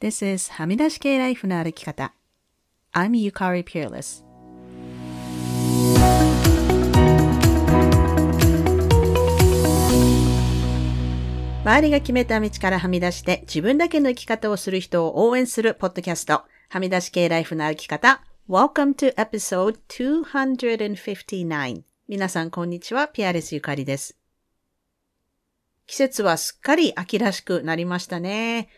This is はみ出し系ライフの歩き方。I'm Yukari Peerless. 周りが決めた道からはみ出して自分だけの生き方をする人を応援するポッドキャスト、はみ出し系ライフの歩き方。Welcome to episode 259. 皆さんこんにちは、ピアレスゆかりです。季節はすっかり秋らしくなりましたね。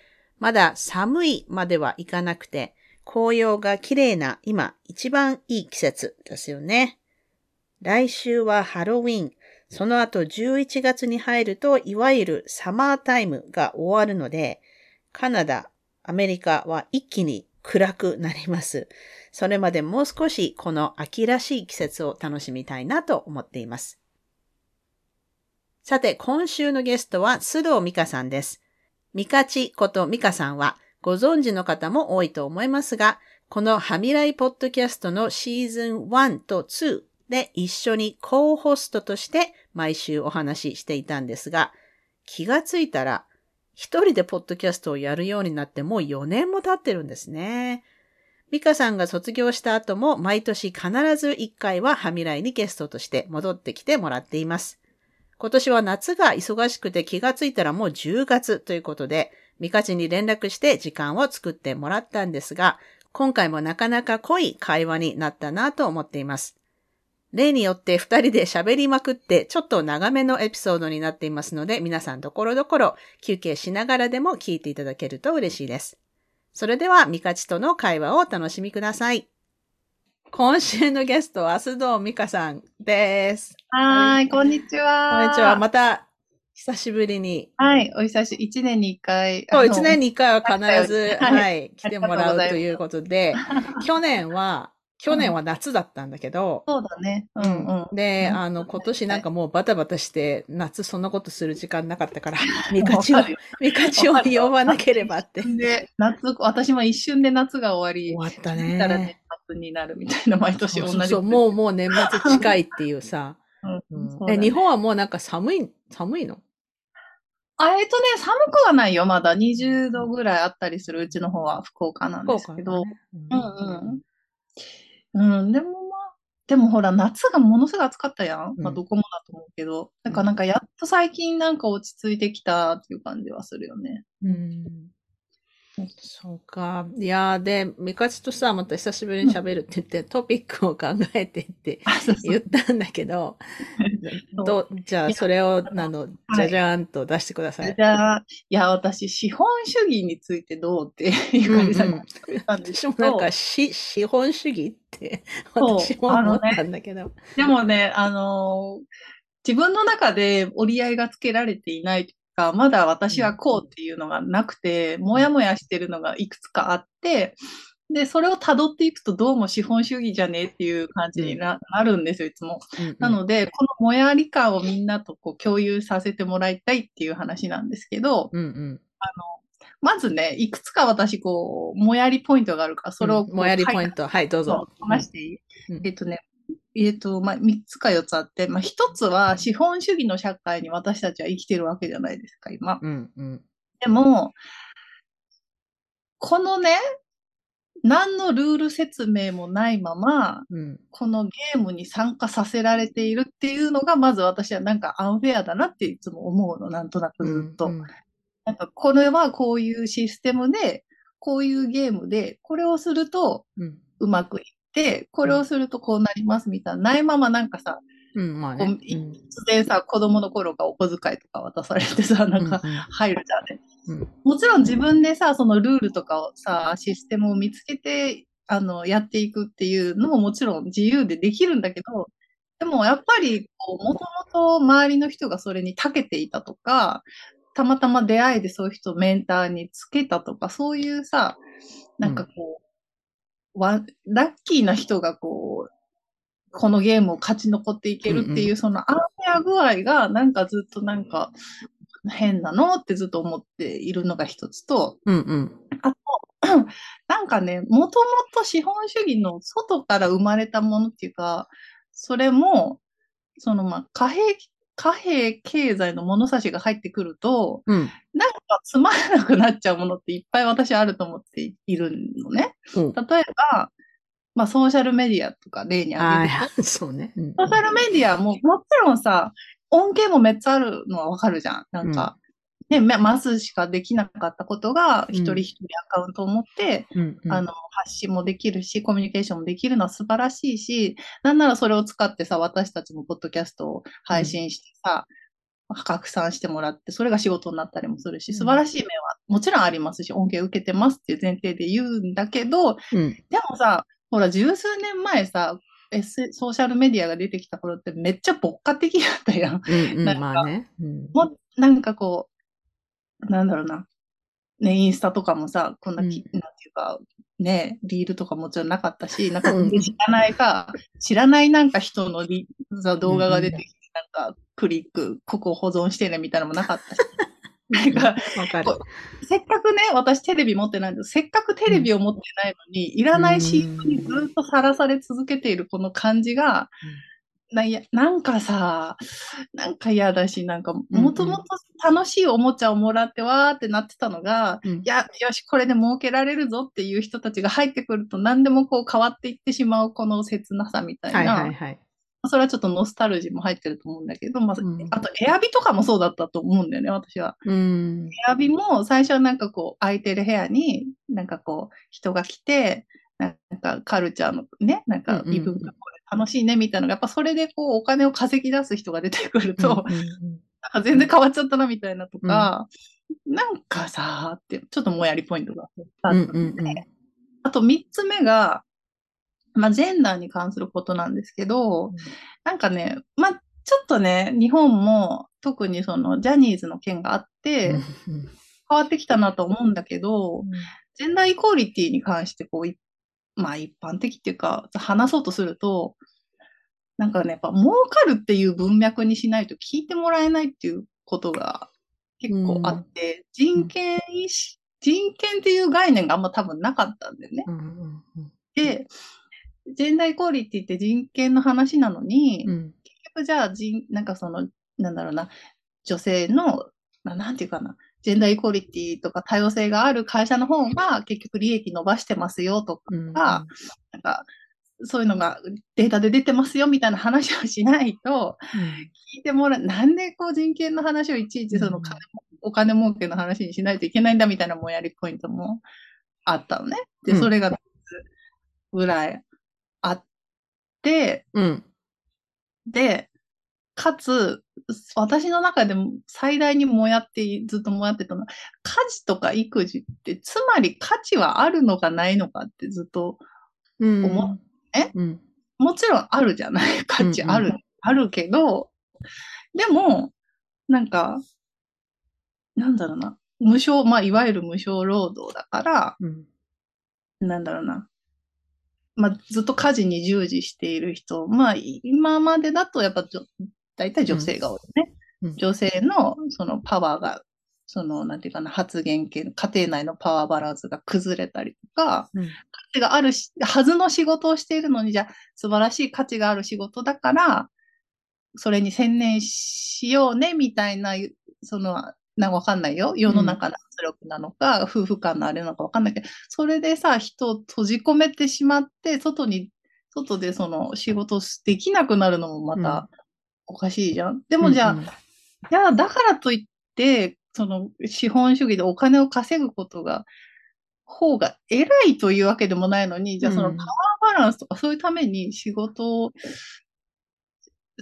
まだ寒いまではいかなくて、紅葉が綺麗な今一番いい季節ですよね。来週はハロウィン。その後11月に入ると、いわゆるサマータイムが終わるので、カナダ、アメリカは一気に暗くなります。それまでもう少しこの秋らしい季節を楽しみたいなと思っています。さて、今週のゲストは須藤美香さんです。ミカチことミカさんはご存知の方も多いと思いますが、このハミライポッドキャストのシーズン1と2で一緒にコーホストとして毎週お話ししていたんですが、気がついたら一人でポッドキャストをやるようになってもう4年も経ってるんですね。ミカさんが卒業した後も毎年必ず1回はハミライにゲストとして戻ってきてもらっています。今年は夏が忙しくて気がついたらもう10月ということで、ミカチに連絡して時間を作ってもらったんですが、今回もなかなか濃い会話になったなと思っています。例によって二人で喋りまくってちょっと長めのエピソードになっていますので皆さんところどころ休憩しながらでも聞いていただけると嬉しいです。それではミカチとの会話をお楽しみください。今週のゲストは須藤美香さんです。はい、こんにちは。こんにちは。また久しぶりに。はい、お久しぶり。一年に一回。そう、一年に一回は必ず、はい、はい、来てもらうということで、去年は去年は夏だったんだけど、そうだね。うんうん。で、あの、今年なんかもうバタバタして、夏そんなことする時間なかったから、ミカチを、ミカチを呼ばなければって。で、夏、私も一瞬で夏が終わり、終わったね。たら年末になるみたいな、毎年同じ。そうそうもうもう年末近いっていうさ。うん、え、日本はもうなんか寒い、寒いの？あ、えっとね、寒くはないよ、まだ。20度ぐらいあったりするうちの方は福岡なんですけど。ね、うんうん。うん、でもまあ、でもほら、夏がものすごい暑かったやん。まあ、どこもだと思うけど。だからなんか、やっと最近なんか落ち着いてきたっていう感じはするよね。うん。そうか。いやー、で、ミカチとさ、また久しぶりに喋るって言って、トピックを考えてって言ったんだけど、どじゃあ、それを、あの、じゃじゃーんと出してください。じゃあ、いや、私、資本主義についてどうっていう感じだったんですけど、私もなんか、し、資本主義って、私も思ったんだけど。ね、でもね、あのー、自分の中で折り合いがつけられていないか、まだ私はこうっていうのがなくて、もやもやしてるのがいくつかあって、で、それを辿っていくとどうも資本主義じゃねえっていう感じにな,、るんですよ、いつも。うんうん、なので、このもやり感をみんなとこう共有させてもらいたいっていう話なんですけど、うんうん、あの、まずね、いくつか私、こう、もやりポイントがあるから、それを、うん、もやりポイント、はい、どうぞ。話していい、うん、えっとね、えっ、と、まあ、3つか4つあって、まあ、1つは資本主義の社会に私たちは生きてるわけじゃないですか、今。うんうん、でも、このね、何のルール説明もないまま、うん、このゲームに参加させられているっていうのが、まず私はなんかアンフェアだなっていつも思うの、なんとなくずっと。うんうん、なんかこれはこういうシステムで、こういうゲームで、これをするとうまくいて、これをするとこうなりますみたいな、ないままなんかさ、うんまあね、突然さ、子供の頃がお小遣いとか渡されてさ、なんか入るじゃん。ね。もちろん自分でさ、そのルールとかをさ、システムを見つけて、あの、やっていくっていうのももちろん自由でできるんだけど、でもやっぱり、こう、もともと周りの人がそれに長けていたとか、たまたま出会いでそういう人をメンターにつけたとか、そういうさ、なんかこう、わ、ラッキーな人がこう、このゲームを勝ち残っていけるっていう、うんうん、そのアンフェア具合が、なんかずっとなんか、変なのってずっと思っているのが一つと、うんうん、あと、なんかね、もともと資本主義の外から生まれたものっていうか、それも、そのまあ、貨幣、貨幣経済の物差しが入ってくると、うん。なんかつまらなくなっちゃうものっていっぱい私あると思っているのね。うん例えば、まあソーシャルメディアとか例に挙げる そうね。うんソーシャルメディアももちろんさ、恩恵もめっちゃあるのはわかるじゃん。なんか、ね、まマスしかできなかったことが、うん一人一人アカウントを持って、うんうんあの、発信もできるし、コミュニケーションもできるのは素晴らしいし、なんならそれを使ってさ、私たちもポッドキャストを配信してさ、拡散してもらって、それが仕事になったりもするし、うん素晴らしい面はもちろんありますし、恩恵を受けてますっていう前提で言うんだけど、うん。でもさ、ほら、十数年前さ、S、ソーシャルメディアが出てきた頃ってめっちゃ牧歌的だったやん。うんうん。なんかまあね。うんもう、なんかこう、なんだろうな。ね、インスタとかもさ、こんなき、うんなんていうか、ね、リールとかもちろんなかったし、なんかうん知らないか、知らないなんか人のリさ動画が出てきて、なんかクリック、ここ保存してねみたいなのもなかったし。なんか。せっかくね、私テレビ持ってないんですせっかくテレビを持ってないのに、いらないシーンにずっとさらされ続けているこの感じが、ないやなんかさ、なんか嫌だし、なんか、もともと楽しいおもちゃをもらってわーってなってたのが、うんいや、よし、これで儲けられるぞっていう人たちが入ってくると、何でもこう変わっていってしまうこの切なさみたいはいな、はいはい。それはちょっとノスタルジーも入ってると思うんだけど、まあうんあとエアビとかもそうだったと思うんだよね、私は。うん。エアビも最初はなんかこう空いてる部屋になんかこう人が来て、なんかカルチャーのね、なんか異文化これ楽しいねみたいなのが、やっぱそれでこうお金を稼ぎ出す人が出てくると、うんうんなん。か全然変わっちゃったなみたいなとか、なんかさーって、ちょっともやりポイントがあったうんんで、うんうんあと三つ目が、まあジェンダーに関することなんですけど、うんなんかね、まあちょっとね、日本も特にそのジャニーズの件があって、うん変わってきたなと思うんだけど、ジェンダーイコーリティに関してこうい、まあ一般的っていうか、話そうとすると、なんかね、やっぱ儲かるっていう文脈にしないと聞いてもらえないっていうことが結構あって、人権意識、人権っていう概念があんま多分なかったんだよね。うんうんうんで、ジェンダーイコーリティって人権の話なのに、うん結局じゃあ人、なんかその、なんだろうな、女性の、ななんていうかな、ジェンダーイコーリティとか多様性がある会社の方が結局利益伸ばしてますよとか、うんなんか、そういうのがデータで出てますよみたいな話をしないと、聞いてもらう、なんでこう人権の話をいちいちその金、お金儲けの話にしないといけないんだみたいなもやりポイントもあったのね。で、うん。それが3つぐらいあって、うん。で、かつ、私の中でも最大にもやって、ずっともやってたのは、家事とか育児って、つまり価値はあるのかないのかってずっと、う。ん。思え？うん。もちろんあるじゃない？価値ある、うんうあるけど、でも、なんか、なんだろうな、無償、まあ、いわゆる無償労働だから、うん。なんだろうな。まあ、ずっと家事に従事している人、まあ、今までだとやっぱ大体女性が多いね。うん。女性のそのパワーが、その、なんていうかな、発言権、家庭内のパワーバランスが崩れたりとか、うん。価値があるし、はずの仕事をしているのに、じゃあ、素晴らしい価値がある仕事だから、それに専念しようね、みたいな、その、なんかわかんないよ。世の中の圧力なのか、夫婦間のあれなのかわかんないけど、それでさ、人を閉じ込めてしまって、外に、外でその仕事をできなくなるのもまたおかしいじゃん。でもじゃあ、うんいや、だからといって、その資本主義でお金を稼ぐことが、方が偉いというわけでもないのに、じゃあそのうんパワーバランスとかそういうために仕事をそ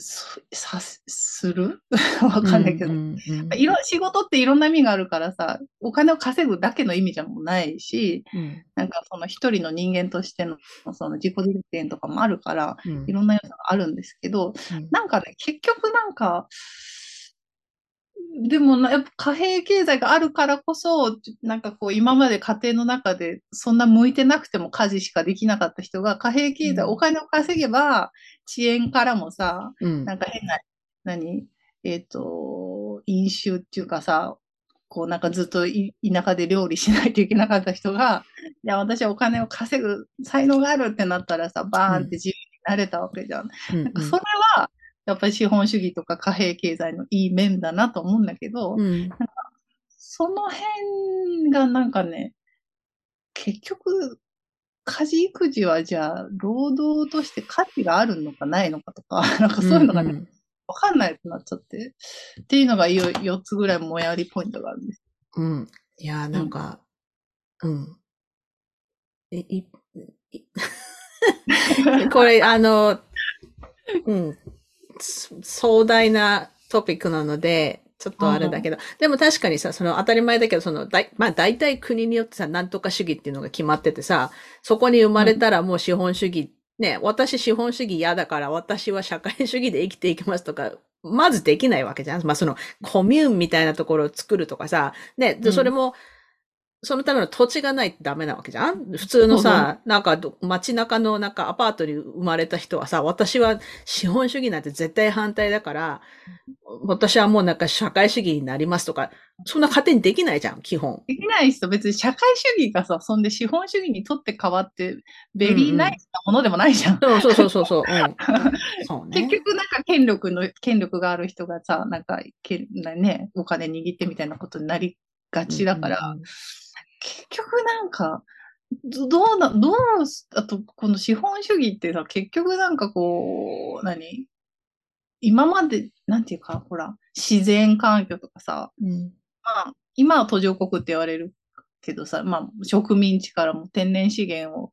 さする？わかんないけど。うんうんいろ仕事っていろんな意味があるからさ、お金を稼ぐだけの意味じゃもうないし、うん。なんかその一人の人間としてのその自己実現とかもあるから、うん。いろんな要素があるんですけど、うん。なんかね、結局なんか、でもな、やっぱ貨幣経済があるからこそ、なんかこう今まで家庭の中でそんな向いてなくても家事しかできなかった人が貨幣経済、うん。お金を稼げば遅延からもさ、うん。なんか変な、何？えっ、と、飲酒っていうかさ、こうなんかずっとい田舎で料理しないといけなかった人が、いや、私はお金を稼ぐ才能があるってなったらさ、バーンって自由になれたわけじゃん。うんなんかそれは、やっぱり資本主義とか貨幣経済のいい面だなと思うんだけど、うん、なんかその辺がなんかね、結局、家事育児はじゃあ、労働として価値があるのかないのかとか、なんかそういうのがね、わ、うんうん、かんないくなっちゃって、っていうのが4つぐらいもやりポイントがあるんです。うん。いや、なんか、うん。え、い、い これ、あの、うん。壮大なトピックなので、ちょっとあれだけど、でも確かにさ、その当たり前だけど、その、だい、まあ大体国によってさ、なんとか主義っていうのが決まっててさ、そこに生まれたらもう資本主義、ね、私資本主義嫌だから私は社会主義で生きていきますとか、まずできないわけじゃん。まあそのコミューンみたいなところを作るとかさ、ね、それも、うんそのための土地がないとダメなわけじゃん？普通のさ、なんか街中のなんかアパートに生まれた人はさ、私は資本主義なんて絶対反対だから、私はもうなんか社会主義になりますとか、そんな勝手にできないじゃん、基本。できない人、別に社会主義がさ、そんで資本主義にとって変わって、ベリーナイスなものでもないじゃん。うんうん、そうそうそうそう。うん、そうね、結局なんか権力の、権力がある人がさ、なんか、けね、お金握ってみたいなことになりがちだから、うんうん結局なんか、どうな、どう、あと、この資本主義ってさ、結局なんかこう、何？今まで、なんていうか、ほら、自然環境とかさ、うん、まあ、今は途上国って言われるけどさ、まあ、植民地からも天然資源を、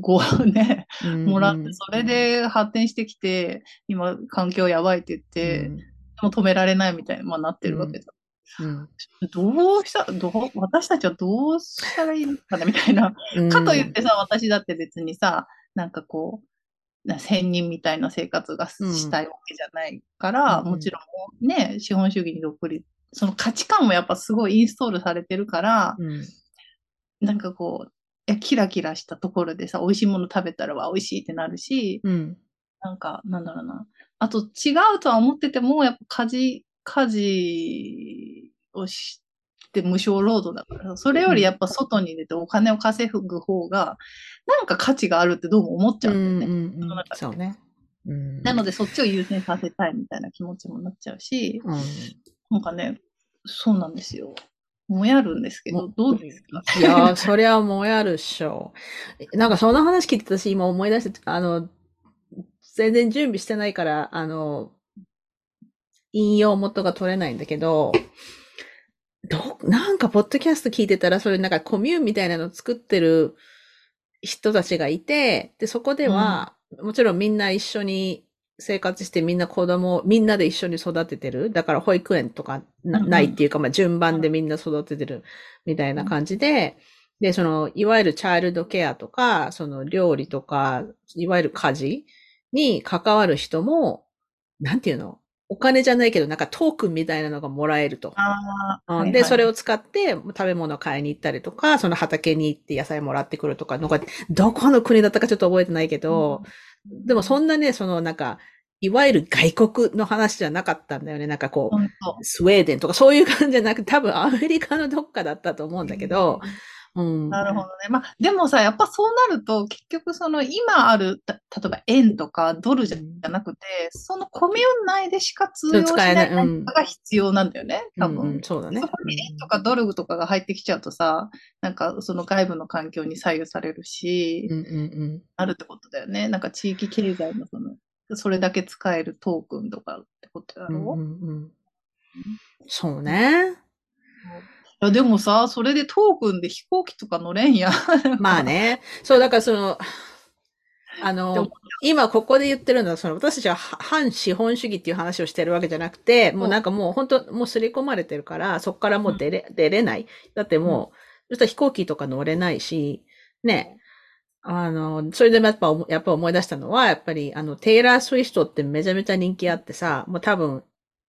ご ね、もらって、それで発展してきて、今、環境やばいって言って、うん、も止められないみたいに、まあ、なってるわけじゃん。うん、どうした、どう、私たちはどうしたらいいのかなみたいな。うん、かといってさ、私だって別にさ、なんかこう、な仙人みたいな生活がしたいわけじゃないから、うん、もちろんね、資本主義に独立、その価値観もやっぱすごいインストールされてるから、なんかこう、いやキラキラしたところでさ、美味しいもの食べたらは美味しいってなるし、なんか、なんだろうな。あと違うとは思ってても、やっぱ家事、家事をして無償労働だから、それよりやっぱ外に出てお金を稼ぐ方が、なんか価値があるってどうも思っちゃうんだよね。うんうんうん、そうね。うん、なのでそっちを優先させたいみたいな気持ちもなっちゃうし、うん、なんかね、そうなんですよ。もやるんですけど、どうですか？いやそりゃもやるっしょ。なんかその話聞いて私今思い出して、あの、全然準備してないから、あの、引用元が取れないんだけど、ど、なんか、ポッドキャスト聞いてたら、それなんかコミューンみたいなの作ってる人たちがいて、で、そこでは、うん、もちろんみんな一緒に生活してみんな子供、みんなで一緒に育ててる。だから保育園とかないっていうか、まあ順番でみんな育ててるみたいな感じで、で、その、いわゆるチャイルドケアとか、その料理とか、いわゆる家事に関わる人も、なんていうの？お金じゃないけど、なんかトークンみたいなのがもらえると。うん、で、それを使って食べ物買いに行ったりとか、その畑に行って野菜もらってくるとかどこの国だったかちょっと覚えてないけど、うん、でもそんなね、そのなんか、いわゆる外国の話じゃなかったんだよね。なんかこう、スウェーデンとかそういう感じじゃなくて、多分アメリカのどっかだったと思うんだけど、なるほどね。まあ、でもさ、やっぱそうなると、結局その今ある、例えば円とかドルじゃなくて、うん、そのコミューン内でしか通用しない何かが必要なんだよね、多分、うんうん。そうだね。そこに円とかドルとかが入ってきちゃうとさ、なんかその外部の環境に左右されるし、うんうんうん、あるってことだよね。なんか地域経済のその、それだけ使えるトークンとかってことだろ？う、うんうんうん、そうね。や、でもさ、それでトークンで飛行機とか乗れんや。まあね。そう、だからその、あの、今ここで言ってるのは、その私たちは反資本主義っていう話をしてるわけじゃなくて、もうなんかもう本当、もう刷り込まれてるから、そこからもう出れ、うん、出れない。だってもう、そしたら飛行機とか乗れないし、ね。あの、それでやっぱ、やっぱ思い出したのは、やっぱり、あの、テイラー・スウィフトってめちゃめちゃ人気あってさ、もう多分、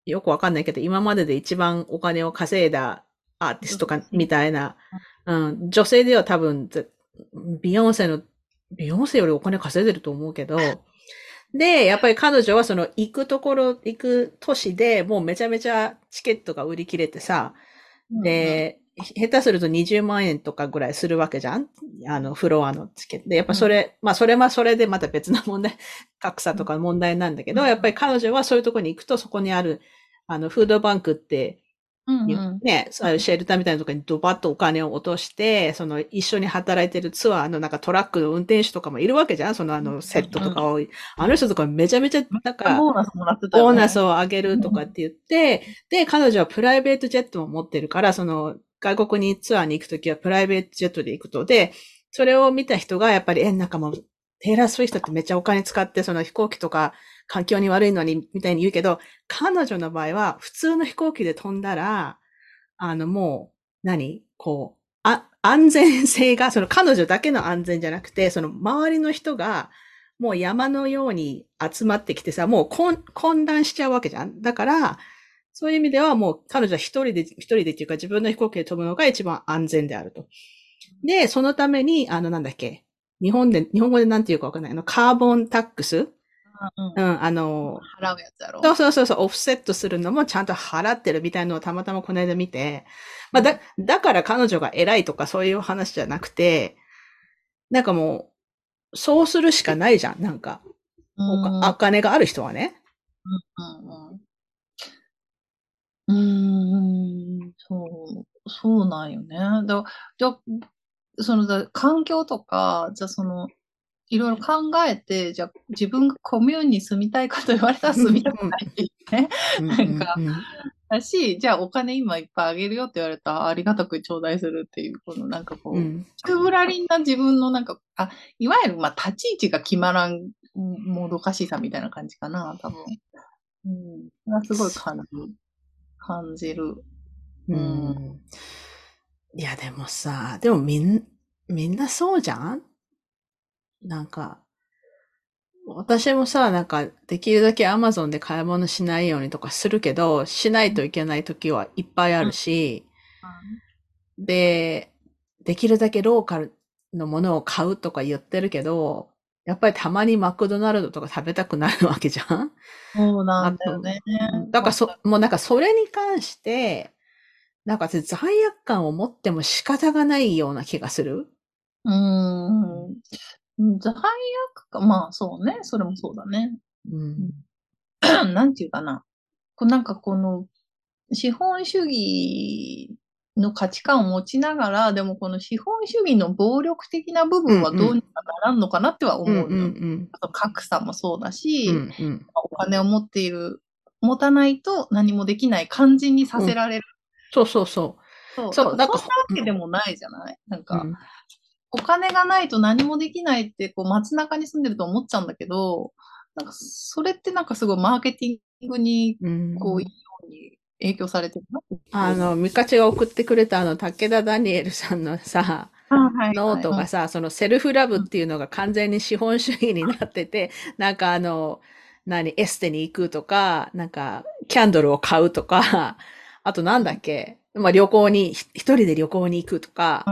よくわかんないけど、今までで一番お金を稼いだアーティストか、みたいな。うん、女性では多分、ビヨンセの、ビヨンセよりお金稼いでると思うけど、で、やっぱり彼女はその行くところ、行く都市でもうめちゃめちゃチケットが売り切れてさ、で、下手すると20万円とかぐらいするわけじゃん。あの、フロアのチケット。で。やっぱそれ、うん、まあそれはそれでまた別な問題、格差とか問題なんだけど、うん、やっぱり彼女はそういうところに行くとそこにある、あの、フードバンクって、うんうん、ね、そういう。シェルターみたいなところにドバッとお金を落として、その一緒に働いてるツアーのなんかトラックの運転手とかもいるわけじゃんそのあのセットとかを。あの人とかめちゃめちゃなんか、ボーナスもらってた、ね、ボーナスを上げるとかって言って、で、彼女はプライベートジェットも持ってるから、その外国にツアーに行くときはプライベートジェットで行くと、で、それを見た人がやっぱり、え、なんかもう、テイラー・スウィフトってめっちゃお金使って、その飛行機とか環境に悪いのに、みたいに言うけど、彼女の場合は普通の飛行機で飛んだら、あの、もう、何？こう、あ、安全性が、その彼女だけの安全じゃなくて、その周りの人が、もう山のように集まってきてさ、もう混混乱しちゃうわけじゃん。だから、そういう意味ではもう彼女は一人で、一人でっていうか自分の飛行機で飛ぶのが一番安全であると。で、そのために、あの、なんだっけ、日本で、日本語でなんて言うかわかんない。あの、カーボンタックス？うん、うん、あの、払うやつだろ？そうそうそうそう、オフセットするのもちゃんと払ってるみたいのをたまたまこの間見て、まあだ、だから彼女が偉いとかそういう話じゃなくて、なんかもう、そうするしかないじゃん、なんか。お金がある人はね。うん、うん、うん。そう、そうなんよね。だじゃそのだ、環境とか、じゃその、いろいろ考えて、じゃあ自分がコミューンに住みたいかと言われたら住みたくないね。なんか、だし、じゃあお金今いっぱいあげるよって言われたらありがたく頂戴するっていう、このなんかこう、中ぶらりんな自分のなんか、あ、いわゆるまあ立ち位置が決まらんもどかしさみたいな感じかな、多分。うん。すごい感じる。感じる。うん。いや、でもさ、でもみん、みんなそうじゃん？なんか、私もさ、なんか、できるだけアマゾンで買い物しないようにとかするけど、しないといけない時はいっぱいあるし、うん、で、できるだけローカルのものを買うとか言ってるけど、やっぱりたまにマクドナルドとか食べたくなるわけじゃん。そうなんだよね。だからそ、もうなんかそれに関して、なんか罪悪感を持っても仕方がないような気がする。うーん。罪悪感、まあそうね。それもそうだね。うん。なんていうかな。こなんかこの、資本主義の価値観を持ちながら、でもこの資本主義の暴力的な部分はどうにかならんのかなっては思うよ。うんうん、格差もそうだし、うんうん、お金を持っている、持たないと何もできない感じにさせられる。うん、そうそうそう。そう、そう、なんかそんなわけでもないじゃない、なんか、うん、お金がないと何もできないって、こう街中に住んでると思っちゃうんだけど、なんかそれってなんかすごいマーケティングに、こう、いいように影響されてるな、あの、ミカチが送ってくれたあの、武田ダニエルさんのさ、ノートがさ、そのセルフラブっていうのが完全に資本主義になってて、なんかあの、何、エステに行くとか、なんか、キャンドルを買うとか、あとなんだっけ、まあ旅行に、一人で旅行に行くとか、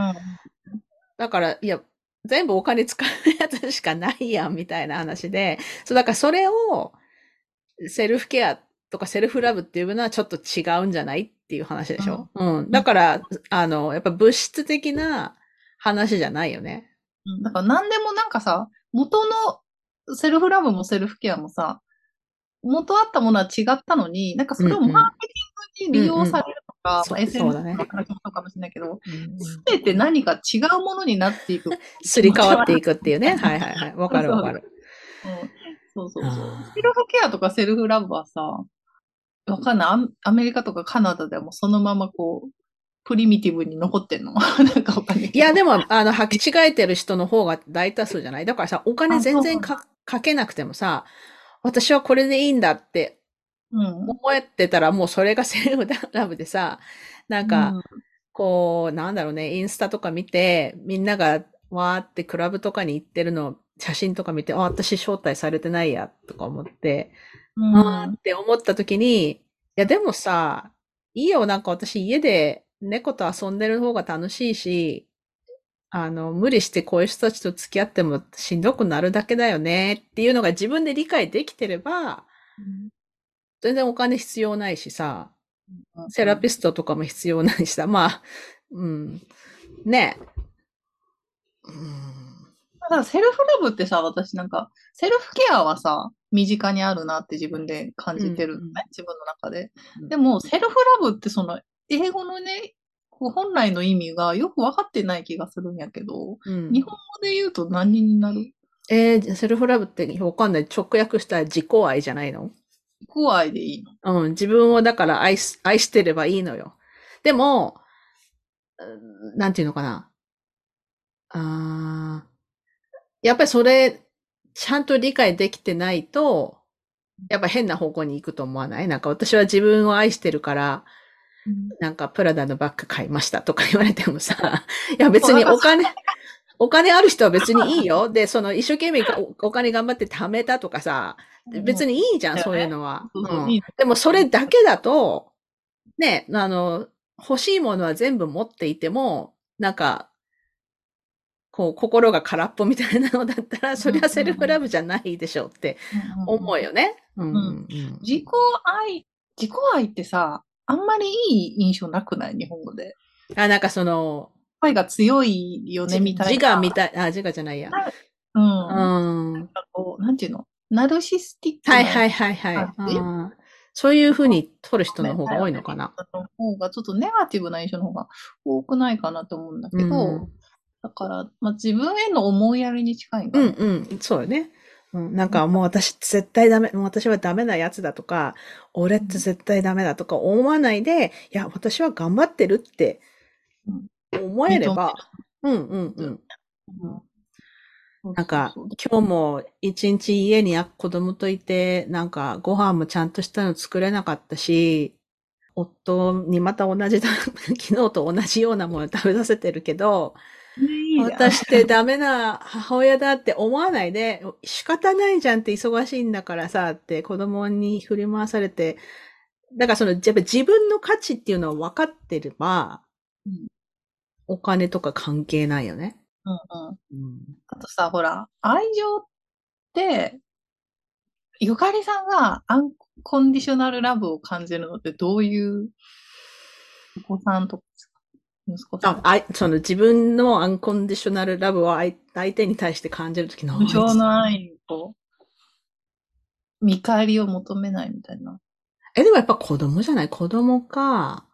だから、いや、全部お金使うやつしかないやん、みたいな話で、そう、だからそれを、セルフケアとかセルフラブっていうのはちょっと違うんじゃないっていう話でしょ、うん、うん。だから、あの、やっぱ物質的な話じゃないよね。うん。だから何でもなんかさ、元のセルフラブもセルフケアもさ、元あったものは違ったのに、なんかそれをマーケティングに利用されるとか、そうかもしれないけど、すべ、て何か違うものになっていく。すり替わっていくっていうね。はいはいはい。わかるわかる。そうそうそう。セルフケアとかセルフラブはさ、わかんないア。アメリカとかカナダでもそのままこう、プリミティブに残ってんの？なんかお金。いや、でも、あの、履き違えてる人の方が大多数じゃない？だからさ、お金全然かかけなくてもさ、私はこれでいいんだって思ってたら、もうそれがセルフラブでさ、なんか、こう、なんだろうね、インスタとか見て、みんながわーってクラブとかに行ってるの、写真とか見て、あ、私招待されてないや、とか思って、うん、あーって思った時に、いや、でもさ、いいよ、なんか私家で猫と遊んでる方が楽しいし、あの、無理してこういう人たちと付き合ってもしんどくなるだけだよねっていうのが自分で理解できてれば、うん、全然お金必要ないしさ、セラピストとかも必要ないしさ、まあ、うん。ね。うん。だからセルフラブってさ、私なんか、セルフケアはさ、身近にあるなって自分で感じてるのね、うん、自分の中で。でも、セルフラブってその、英語のね、本来の意味がよく分かってない気がするんやけど、うん、日本語で言うと何になる？えー、セルフラブってわかんない。直訳したら自己愛じゃないの？自己愛でいいの？うん、自分をだから愛す、愛してればいいのよ。でも、なんていうのかな。あやっぱりそれ、ちゃんと理解できてないと、やっぱ変な方向に行くと思わない？なんか私は自分を愛してるから、なんかプラダのバッグ買いましたとか言われてもさ、いや別にお金、お金ある人は別にいいよ。で、その一生懸命お金頑張って貯めたとかさ、別にいいじゃん、そういうのは。うん、でもそれだけだと、ね、あの、欲しいものは全部持っていても、なんか、こう、心が空っぽみたいなのだったら、それはセルフラブじゃないでしょうって思うよね。自己愛、自己愛ってさ、あんまりいい印象なくない？日本語で。あ、なんかその、愛が強いよね、みたいな。自我みたい、あ、自我じゃないや。うん。うん。なんかこう、なんていうの？ナルシスティックはいはいはいはい。そういうふうに取る人の方が多いのかな。の方がちょっとネガティブな印象の方が多くないかなと思うんだけど、うん、だから、まあ、自分への思いやりに近いんだ。うんうん、そうよね。うん、なんかもう私絶対ダメ、もう私はダメなやつだとか、俺って絶対ダメだとか思わないで、いや、私は頑張ってるって思えれば、うんうんうん。なんか、今日も一日家に子供といて、なんかご飯もちゃんとしたの作れなかったし、夫にまた同じだ、昨日と同じようなもの食べさせてるけど、いい私ってダメな母親だって思わないで、仕方ないじゃんって忙しいんだからさって子供に振り回されて、だからその、やっぱ自分の価値っていうのを分かってれば、うん、お金とか関係ないよね。うんうん。うん、あとさ、ほら、愛情って、ゆかりさんがアンコンディショナルラブを感じるのってどういうお子さんとか息子さん。あ、その自分のアンコンディショナルラブを相手に対して感じるときの無償の愛を、見返りを求めないみたいな。え、でもやっぱ子供じゃない？子供か、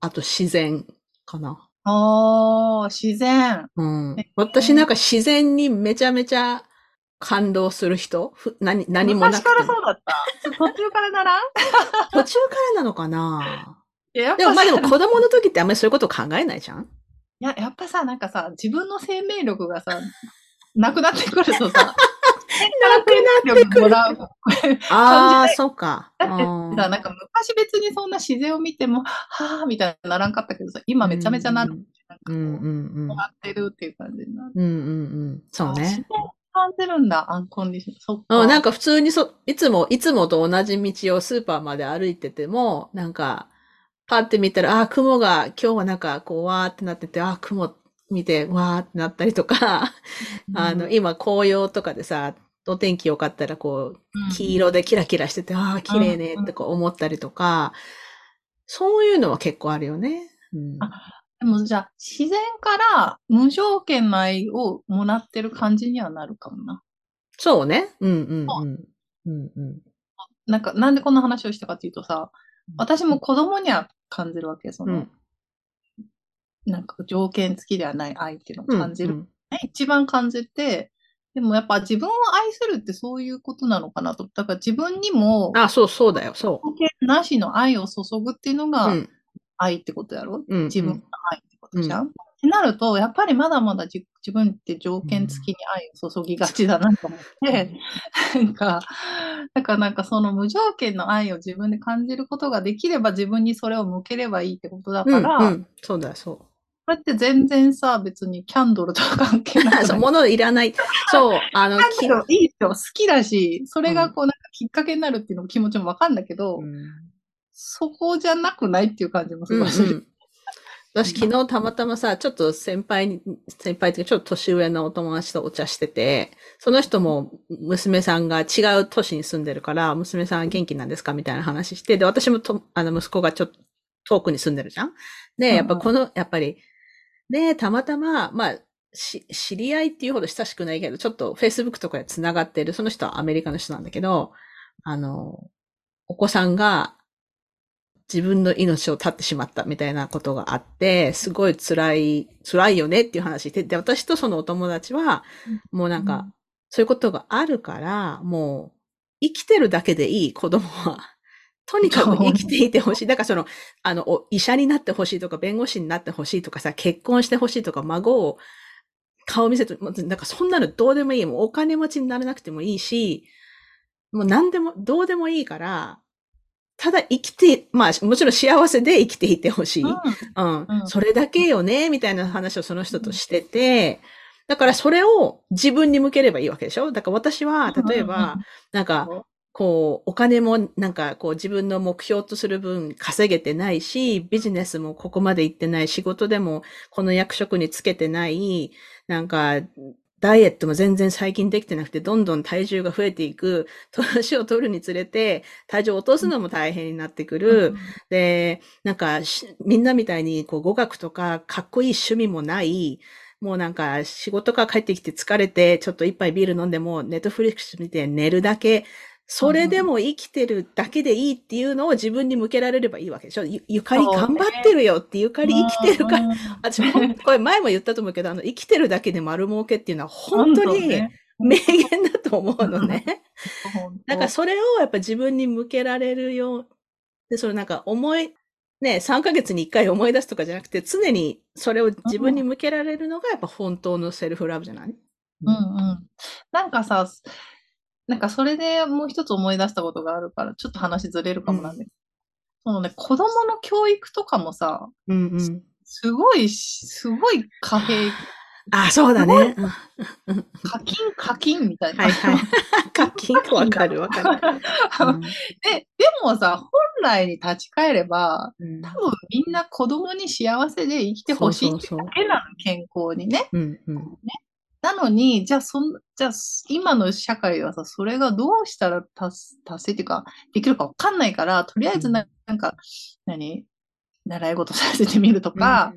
あと自然かな。ああ、自然。うん。私なんか自然にめちゃめちゃ感動する人？ふ何、何もなくて。昔からそうだった 途中からなら？途中からなのかな？いや、やっぱでもまあでも子供の時ってあんまりそういうこと考えないじゃん？いや、やっぱさ、なんかさ、自分の生命力がさ、なくなってくるとさ、なくなってくる。ああ、そうか。だってさ、なんか昔別にそんな自然を見ても、はぁ、みたいなならんかったけどさ、今めちゃめちゃなる。うんうんうん。なってるっていう感じになる。うんうんうん。そうね。感じるんだ、アンコンディション。そっか。なんか普通にそ、いつも、いつもと同じ道をスーパーまで歩いてても、なんか、パって見たら、ああ、雲が、今日はなんか、こう、わーってなってて、ああ、雲見て、わーってなったりとか、あの、今、紅葉とかでさ、お天気良かったら、こう、黄色でキラキラしてて、ああ、綺麗ねってこう思ったりとか、そういうのは結構あるよね。うん、でもじゃあ、自然から無条件の愛をもらってる感じにはなるかもな。そうね。うんうんうん。う。んうん、なんか、なんでこんな話をしたかっていうとさ、私も子供には感じるわけ、その、うん、なんか条件付きではない愛っていうのを感じる。うんうん、一番感じて、でもやっぱ自分を愛するってそういうことなのかなと。だから自分にも、あ、そうそうだよ、そう。条件なしの愛を注ぐっていうのが愛ってことやろ、うん、自分の愛ってことじゃん、うん、ってなると、やっぱりまだまだ自分って条件付きに愛を注ぎがちだなと思って、うん、なんか、だからなんかその無条件の愛を自分で感じることができれば自分にそれを向ければいいってことだから、うんうん、そうだ、そう。これって全然さ、別にキャンドルとか関係ない。そう、物いらない。そう、あの、キャンドルいいですよ。好きだし、それがこうなんかきっかけになるっていうのも気持ちもわかんだけど、うん、そこじゃなくないっていう感じもすごいする。うんうん私昨日たまたまさ、ちょっと先輩に、先輩っていうかちょっと年上のお友達とお茶してて、その人も娘さんが違う都市に住んでるから、娘さん元気なんですかみたいな話して、で、私もと、あの息子がちょっと遠くに住んでるじゃんで、やっぱこの、やっぱりで、たまたま、まあ、し、知り合いっていうほど親しくないけど、ちょっと Facebook とかで繋がってる、その人はアメリカの人なんだけど、あの、お子さんが自分の命を絶ってしまったみたいなことがあって、すごい辛い、辛いよねっていう話。で、で、私とそのお友達は、もうなんか、そういうことがあるから、もう、生きてるだけでいい子供は。とにかく生きていてほしい。だからその、あの、医者になってほしいとか、弁護士になってほしいとかさ、結婚してほしいとか、孫を顔見せて、なんかそんなのどうでもいい。もうお金持ちにならなくてもいいし、もう何でも、どうでもいいから、ただ生きて、まあ、もちろん幸せで生きていてほしい、うん。うん。それだけよね、みたいな話をその人としてて、だからそれを自分に向ければいいわけでしょ？だから私は、例えば、なんか、こう、お金もなんかこう自分の目標とする分稼げてないし、ビジネスもここまで行ってない、仕事でもこの役職につけてない、なんかダイエットも全然最近できてなくて、どんどん体重が増えていく。年を取るにつれて、体重を落とすのも大変になってくる。うん、で、なんか、みんなみたいに、こう、語学とか、かっこいい趣味もない。もうなんか、仕事から帰ってきて疲れて、ちょっと一杯ビール飲んでも、ネットフリックス見て寝るだけ。それでも生きてるだけでいいっていうのを自分に向けられればいいわけでしょ？ゆゆかり頑張ってるよって、ゆかり生きてるか？ら、私も、これ前も言ったと思うけど、あの、生きてるだけで丸儲けっていうのは本当に名言だと思うのね。なんかそれをやっぱ自分に向けられるよう、で、それなんか思い、ね、3ヶ月に1回思い出すとかじゃなくて、常にそれを自分に向けられるのがやっぱ本当のセルフラブじゃない？うんうん。なんかさ、なんかそれでもう一つ思い出したことがあるから、ちょっと話ずれるかもなんです。うん、そのね、子供の教育とかもさ、うんうん、すごい、すごい貨幣。あ、そうだね。課金、課金みたいな。はいはい。課金わかるわかる。うん、で、でもさ、本来に立ち返れば、うん、多分みんな子供に幸せで生きてほしいってだけなの、健康にね。うんうん、ねなのに、じゃあ、そん、じゃあ、今の社会はさ、それがどうしたら達達成っていうか、できるかわかんないから、とりあえずな、なんか、何？習い事させてみるとか、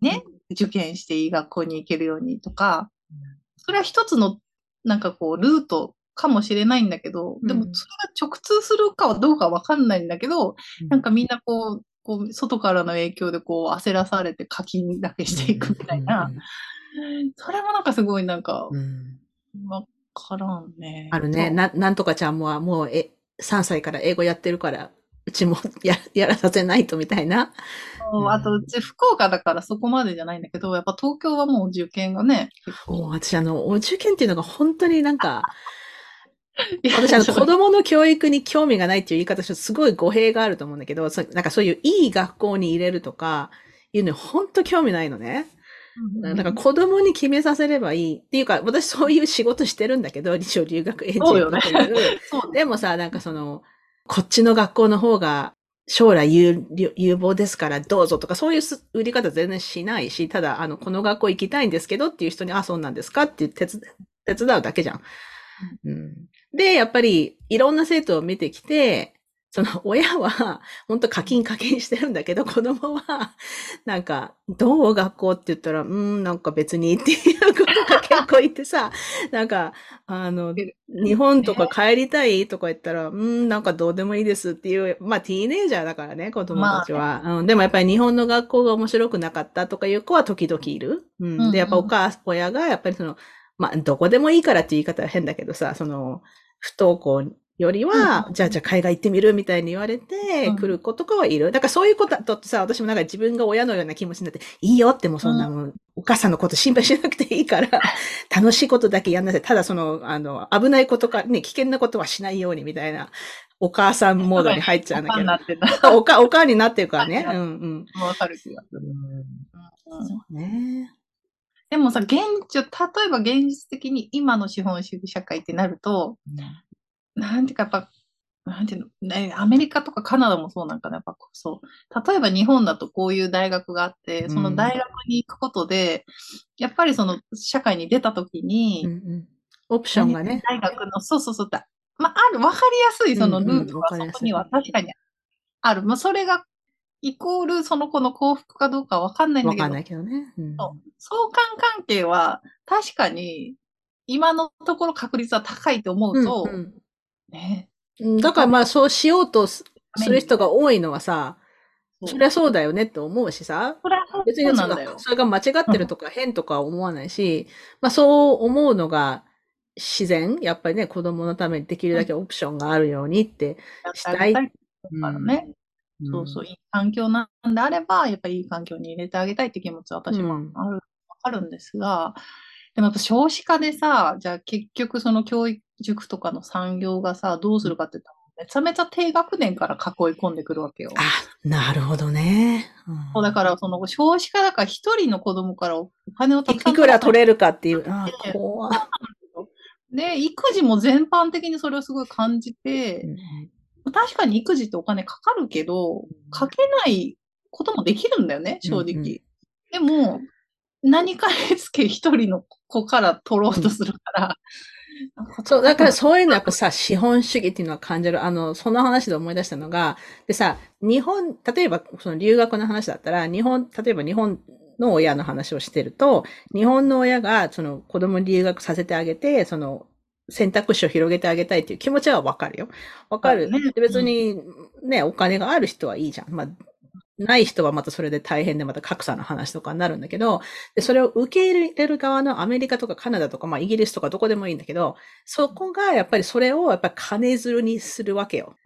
ね、受験していい学校に行けるようにとか、それは一つの、なんかこう、ルートかもしれないんだけど、でも、それが直通するかはどうかわかんないんだけど、なんかみんなこう、こう外からの影響でこう焦らされて課金だけしていくみたいな、それもなんかすごいなんか、わからんね。あるね。な、なんとかちゃんももう、え、3歳から英語やってるから、うちも や、やらさせないとみたいな。あと、うち福岡だからそこまでじゃないんだけど、やっぱ東京はもう受験がね。もう私あの、お受験っていうのが本当になんか、私あの子供の教育に興味がないっていう言い方すごい語弊があると思うんだけど、なんかそういういい学校に入れるとか、いうのに本当興味ないのね。だから子供に決めさせればいい。っていうか、私そういう仕事してるんだけど、一応留学エージェントという。ね、でもさ、なんかその、こっちの学校の方が将来有有望ですからどうぞとか、そういう売り方全然しないし、ただ、あの、この学校行きたいんですけどっていう人に、あ、そうなんですかって手伝手伝うだけじゃん。うん、で、やっぱり、いろんな生徒を見てきて、その 親は、本当課金課金してるんだけど、子供は、なんか、どう学校って言ったら、うん、なんか別にっていうことが結構言ってさ、なんか、あの、日本とか帰りたいとか言ったら、うん、なんかどうでもいいですっていう、まあ、ティーネイジャーだからね、子供たちは。まあ、うん。でもやっぱり日本の学校が面白くなかったとかいう子は時々いる。うん。で、やっぱお母、親が、やっぱりその、まあ、どこでもいいからって言い方は変だけどさ、その、不登校よりは、うん、じゃあじゃあ海外行ってみるみたいに言われて、来る子とかはいる。だからそういうこととってさ、私もなんか自分が親のような気持ちになって、いいよってもそんなもん、お母さんのこと心配しなくていいから、楽しいことだけやんなさい。ただその、あの、危ないことか、ね、危険なことはしないようにみたいな、お母さんモードに入っちゃうんだけど。お か、お母になってるからね。うんうん。わかる気がする。そうね。でもさ、現状、例えば現実的に今の資本主義社会ってなると、なんていうかやっぱ、なんていうの、ね、アメリカとかカナダもそうなんかな、やっぱそう。例えば日本だとこういう大学があって、その大学に行くことで、やっぱりその社会に出た時に、うんうん、オプションがね。大学の、そうそうそう。まあ、ある、わかりやすいそのルートがそこには確かにある。まあ、それがイコールその子の幸福かどうかわかんないんだけど。わかんないけどね。うん、相関関係は確かに今のところ確率は高いと思うと、うんうん、ね。だからまあそうしようとする人が多いのはさ、そりゃそうだよねって思うしさ。別にそれが間違ってるとか変とか思わないし、まあそう思うのが自然、やっぱりね、子供のためにできるだけオプションがあるようにってしたい。からね。うん、そうそう、いい環境なんであれば、やっぱりいい環境に入れてあげたいって気持ちは私もある、わ、かるんですが、でもやっぱ少子化でさ、じゃあ結局その教育塾とかの産業がさ、どうするかって言ったら、めちゃめちゃ低学年から囲い込んでくるわけよ。あ、なるほどね。うん、だから、その少子化だから一人の子供からお金をたくさんいくら取れるかっていう。あ怖で、育児も全般的にそれをすごい感じて、うん、確かに育児ってお金かかるけど、かけないこともできるんだよね、正直。うんうん、でも、何かにつけ一人の子から取ろうとするから、そう、だからそういうのやっぱさ、資本主義っていうのは感じる。あの、その話で思い出したのが、でさ、日本、例えばその留学の話だったら、日本、例えば日本の親の話をしてると、日本の親がその子供に留学させてあげて、その選択肢を広げてあげたいっていう気持ちはわかるよ。わかる。ね、別にね、お金がある人はいいじゃん。まあ、ない人はまたそれで大変でまた格差の話とかになるんだけど、で、それを受け入れる側のアメリカとかカナダとか、まあイギリスとかどこでもいいんだけど、そこがやっぱりそれをやっぱり金づるにするわけよ。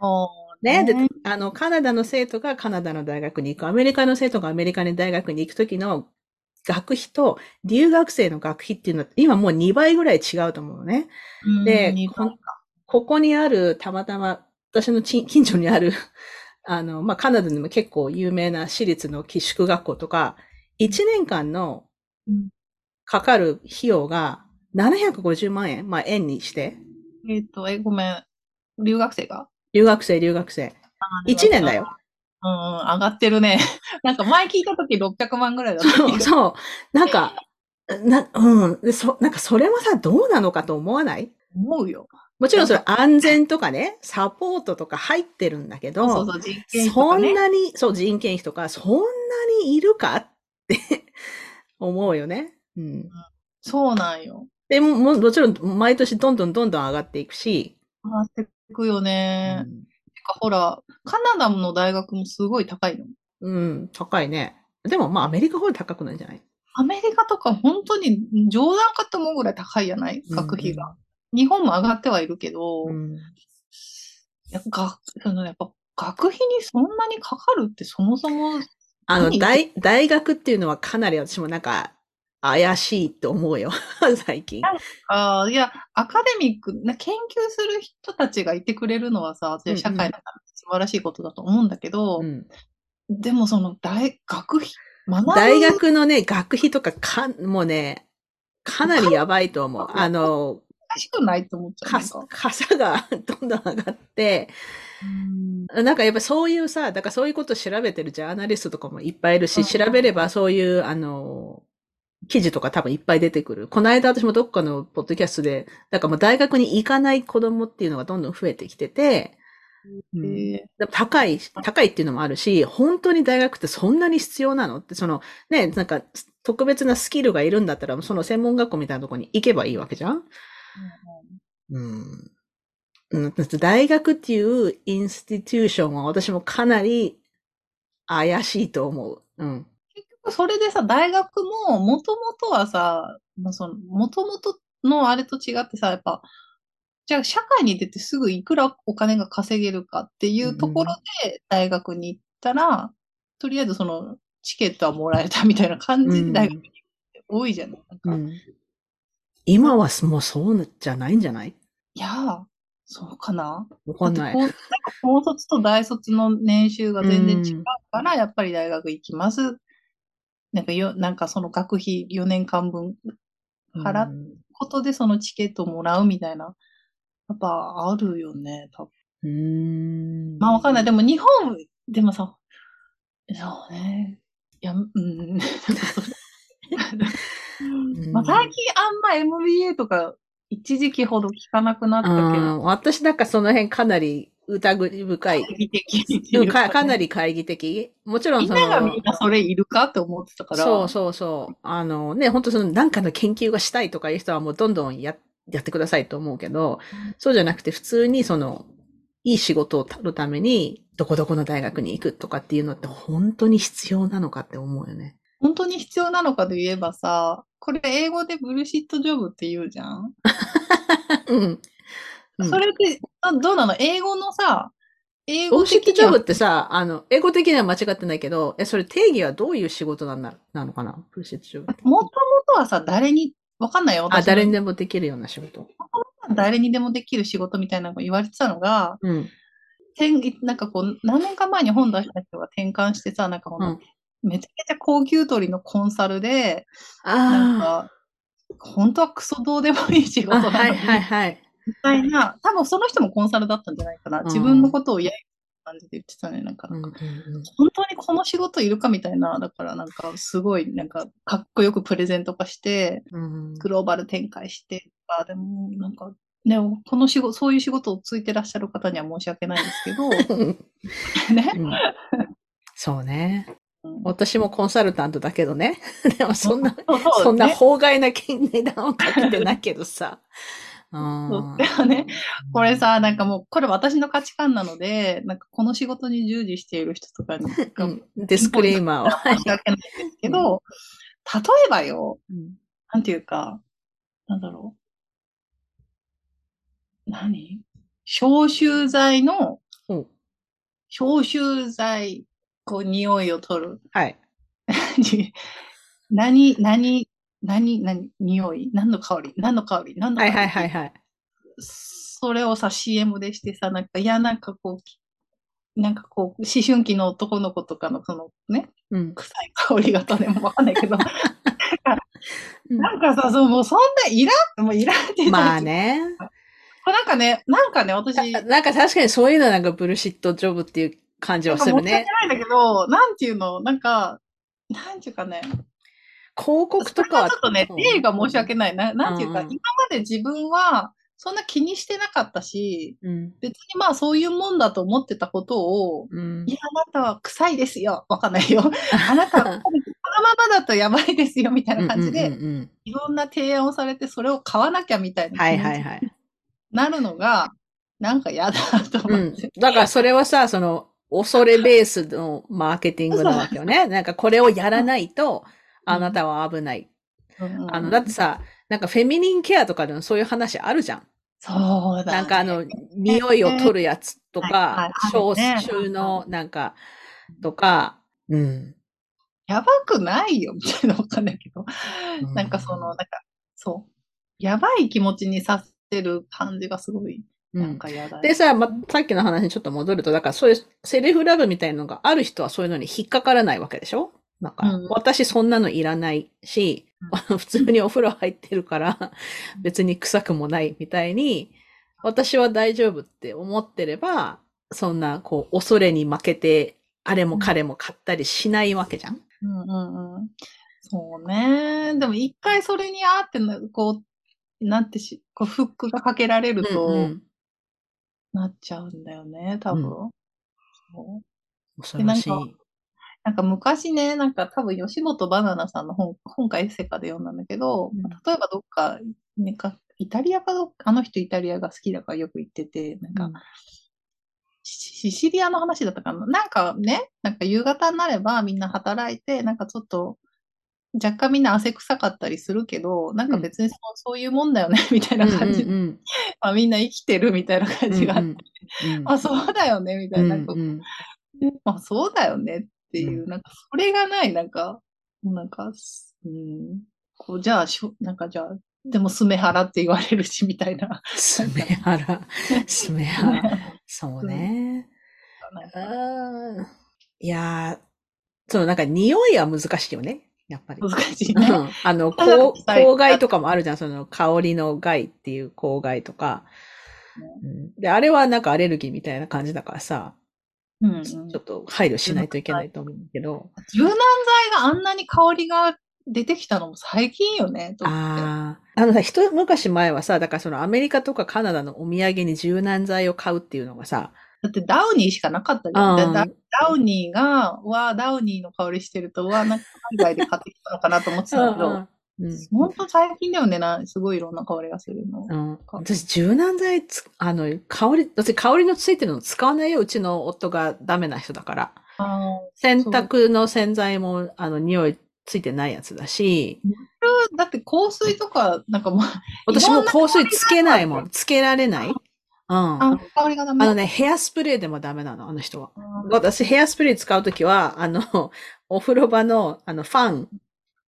ね。で、あの、カナダの生徒がカナダの大学に行く、アメリカの生徒がアメリカに大学に行くときの学費と留学生の学費っていうのは今もう2倍ぐらい違うと思うのね。で、ここにある、たまたま、私の近所にあるあの、まあ、カナダでも結構有名な私立の寄宿学校とか、1年間のかかる費用が750万円、まあ、円にして。えっ、ー、と、え、ごめん。留学生が？留学生、留学生。1年だよ。うん、上がってるね。なんか前聞いたとき600万ぐらいだった。そう、そう。なんか、な、うん。そ、なんかそれはさ、どうなのかと思わない？思うよ。もちろんそれ安全とかね、サポートとか入ってるんだけど、そうそう人件費とか、ね、そんなに、そう、人件費とか、そんなにいるかって 思うよね。うん。そうなんよ。でも、ももちろん、毎年どんどんどんどん上がっていくし。上がっていくよね。うん、てか、ほら、カナダの大学もすごい高いの。うん、高いね。でも、まあ、アメリカほど高くないんじゃない？アメリカとか本当に冗談かって思うぐらい高いじゃない？学費が。うん日本も上がってはいるけど、うん、やっぱそのやっぱ学費にそんなにかかるってそもそも。あの、大、大学っていうのはかなり私もなんか怪しいと思うよ、最近。あいや、アカデミック、な研究する人たちがいてくれるのはさ、社会の素晴らしいことだと思うんだけど、うん、でもその大、学費、大学のね、学費とかか、もうね、かなりやばいと思う。あの、しくないと思っちゃう。か、さがどんどん上がって、ん。なんかやっぱそういうさ、だからそういうことを調べてるジャーナリストとかもいっぱいいるし、調べればそういう、あの、記事とか多分いっぱい出てくる。この間私もどっかのポッドキャストで、だからもう大学に行かない子供っていうのがどんどん増えてきてて、うん、高い、高いっていうのもあるし、本当に大学ってそんなに必要なのって、そのね、なんか特別なスキルがいるんだったら、その専門学校みたいなところに行けばいいわけじゃんうん。うん、大学っていうインスティテューションは私もかなり怪しいと思う。うん。結局それでさ、大学ももともとはさ、まあ、その、もともとのあれと違ってさ、やっぱ、じゃあ社会に出てすぐいくらお金が稼げるかっていうところで大学に行ったら、うん、とりあえずそのチケットはもらえたみたいな感じで大学に多いじゃない、うん、なんか、今はもうそうじゃないんじゃない？いやそうかな？わかんない。高卒と大卒の年収が全然違うから、やっぱり大学行きます。なんかよ、なんかその学費4年間分払うことでそのチケットをもらうみたいな、やっぱあるよね、多分。うんまあわかんない。でも日本、でもさ、そうね。いや、うん。まあ、最近あんま MBA とか一時期ほど聞かなくなったけど。私なんかその辺かなり疑深い。会議的うんかかなり懐疑的。もちろんそみんながのみん、なそれいるかって思ってたから。そうそうそう。あのね、本当そのなんかの研究がしたいとかいう人はもうどんどんややってくださいと思うけど、そうじゃなくて普通にその、いい仕事を取るために、どこどこの大学に行くとかっていうのって本当に必要なのかって思うよね。本当に必要なのかで言えばさ、これ英語でブルシットジョブって言うじゃん、うん。うんそれって、あどうなの？英語のさ、英語ボーシットジョブってさ、あの、英語的には間違ってないけど、え、それ定義はどういう仕事なんだなのかな？ボーシットジョブ。もともとはさ、誰に、わかんないよ。あ、私誰にでもできるような仕事。誰にでもできる仕事みたいなのが言われてたのが、うん。転なんかこう、何年か前に本出した人が転換してさ、なんかこの、うんめちゃめちゃ高級取りのコンサルで、なんあか、本当はクソどうでもいい仕あ。あ、事なのに、はいはいはい。みたいな、多分その人もコンサルだったんじゃないかな。ん自分のことをやる感じで言ってたね。なんか、うんうんうん本当にこの仕事いるかみたいな、だからなんかすごいなんかかっこよくプレゼント化して、うんグローバル展開してとか、でもなんか、ね、この仕事、そういう仕事をついてらっしゃる方には申し訳ないんですけど、ね。うんそうね。うん。私もコンサルタントだけどね。でもそんな、そうそんなね法外な金値段をかけてないけどさ。うん。そうね、これ、さ、なんかもう、これ私の価値観なので、なんかこの仕事に従事している人とかに、うん。ディスクレーマーを。申し訳ないですけど、例えばよ、うん。なんていうか、なんだろう。何？消臭剤の、うん。消臭剤、こう、匂いを取る。はい。何、何、何、何、匂い？何の香り？何の香り？何の香り？はいはいはいはい。それをさ、CM でしてさ、なんか、いや、なんかこう、なんかこう、思春期の男の子とかの、そのね、うん。臭い香りがとね、もうわかんないけど、うんなんかさ、そう、もうそんないらん、もういらんってまあね。これなんかね、なんかね、私、なんか確かにそういうのなんかブルシットジョブっていう感じはか申し訳するね。ないんだけど、なんていうの、なんか、なんていうかね、広告とかは。ちょっとね、例が申し訳ない。ななんていうか、うんうん今まで自分は、そんな気にしてなかったし、うん。別にまあそういうもんだと思ってたことを、うんいや、あなたは臭いですよ。わかんないよ。あなたはこのままだとやばいですよ。みたいな感じで、うんうんうんいろんな提案をされて、それを買わなきゃみたいなはいはいはい。なるのが、なんか嫌だとうん思って。。だからそれはさ、その、恐れベースのマーケティングなわけよね。なんかこれをやらないと、あなたは危ない。うんあの、だってさ、なんかフェミニンケアとかでもそういう話あるじゃん。そうだ、ね。なんかあの、匂いを取るやつとはいかはい、消はい臭のなんか、とか、うん。やばくないよ、みたいなわかんないけど。うんなんかその、なんか、そう。やばい気持ちにさせる感じがすごい、うん。なんか嫌だ、でさ、ま、さっきの話にちょっと戻ると、だからそういうセルフラブみたいなのがある人はそういうのに引っかからないわけでしょ？なんか、うん。私そんなのいらないし、普通にお風呂入ってるから、別に臭くもないみたいに、私は大丈夫って思ってれば、そんな、こう、恐れに負けて、あれも彼も買ったりしないわけじゃん？うんうんうん。そうね。でも一回それにあってな、こう、なんてし、こうフックがかけられると、うんうんなっちゃうんだよね、多分。うそう恐ろしい。でなんか昔ね、なんか多分吉本バナナさんの本、本かエッセかで読んだんだけど、うん例えばどっか、ね、かイタリアかどっか、あの人イタリアが好きだからよく行ってて、なんか、うんシシシリアの話だったかな。なんかね、なんか夕方になればみんな働いて、なんかちょっと、若干みんな汗臭かったりするけど、なんか別にそう,、そういうもんだよね、みたいな感じで、うんうんまあ、みんな生きてるみたいな感じがあって、うんうん あ、そうだよね、みたいな。うんうん。まあそうだよねっていう、うん。なんかそれがない、なんか、なんか、うん、こう、じゃあしょ、なんかじゃあ、でもスメハラって言われるし、みたいな。スメハラ、スメハラ。そうね。うん。いやー、そのなんか匂いは難しいよね。やっぱり。難しいね。うんあの、公害とかもあるじゃん。その香りの害っていう公害とか。うんで、あれはなんかアレルギーみたいな感じだからさ、うんうんちょっと配慮しないといけないと思うんだけど。柔軟剤があんなに香りが出てきたのも最近よね。ああ。あのさ、一昔前はさ、だからそのアメリカとかカナダのお土産に柔軟剤を買うっていうのがさ、だってダウニーしかなかったじゃん。ダダウニーが、わダウニーの香りしてると、わなんか海外で買ってきたのかなと思ってたけど、うん、本当最近だよねな、すごいいろんな香りがするの。うん、私、柔軟剤あの、香り、私、香りのついてるの使わないよ。うちの夫がダメな人だから。洗濯の洗剤も、あの、匂いついてないやつだし。だって香水とか、なんかもう。私も香水つけないもん。つけられない。うん。あ、香りがダメあのね、ヘアスプレーでもダメなの、あの人は。私、ヘアスプレー使うときは、あの、お風呂場の、あの、ファン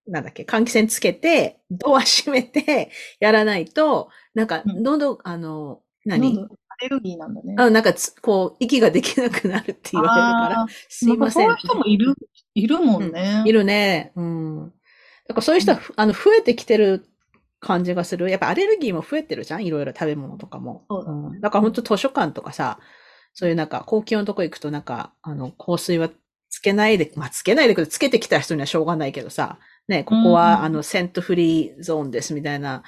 なんだっけ、換気扇つけて、ドア閉めて、やらないと、なんか、喉、うん、あの、何？アレルギーなんだね。あなんかこう、息ができなくなるって言われるから、すいません。そういう人もいる、いるもんね。うん、いるね。うん。だからそういう人は、あの、増えてきてる感じがする。やっぱアレルギーも増えてるじゃん？いろいろ食べ物とかも。そうだ、ね、だから本当図書館とかさ、そういうなんか、高気温のとこ行くとなんか、あの、香水はつけないで、まあ、つけないでくど、つけてきた人にはしょうがないけどさ、ね、ここは、あの、セントフリーゾーンですみたいな、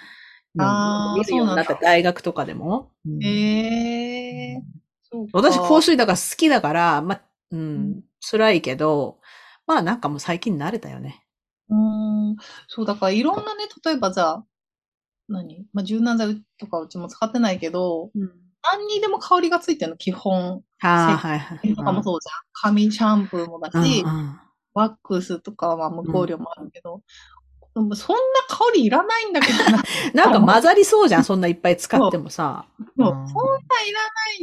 ああ、そうなんだ。大学とかでも。へえ私、香水だから好きだから、ま、うん、辛いけど、まあなんかもう最近慣れたよね。うん、そう、だからいろんなね、例えばじゃあ、何？まあ、柔軟剤とかうちも使ってないけど、うん、何にでも香りがついてるの、基本。はいはいはい。とかもそうじゃん。髪シャンプーもだし、うんうんワックスとかは無香料もあるけど、うん、そんな香りいらないんだけどな。なんか混ざりそうじゃん、そんないっぱい使ってもさ。そう、うん、そんな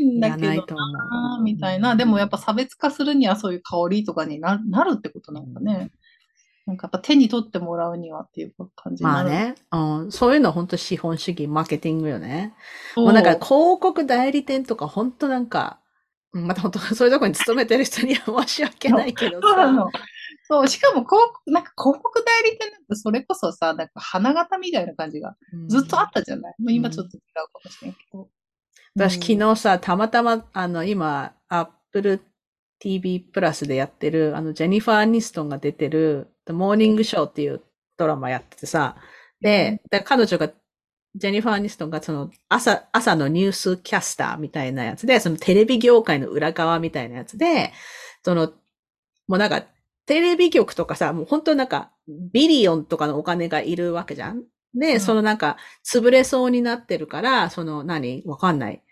いらないんだけどな、みたいな。でもやっぱ差別化するにはそういう香りとかにななるってことなんだね。なんかやっぱ手に取ってもらうにはっていう感じまあね、うん。そういうのは本当資本主義、マーケティングよね。もうなんか広告代理店とか本当なんか、また本当 そういうとこに勤めてる人には申し訳ないけどさ。そう、しかも広告、なんか広告代理店なんてそれこそさ、なんか花形みたいな感じがずっとあったじゃない、うん、もう今ちょっと違うかもしれんけど。私、昨日さ、たまたま、あの、今、Apple TV プラスでやってる、あの、ジェニファー・アニストンが出てる、The Morning Show っていうドラマやっててさ、で、で彼女が、ジェニファー・アニストンがその朝、朝のニュースキャスターみたいなやつで、そのテレビ業界の裏側みたいなやつで、その、もうなんかテレビ局とかさ、もう本当なんか、ビリオンとかのお金がいるわけじゃん？で、うん、そのなんか、潰れそうになってるから、その何？わかんない。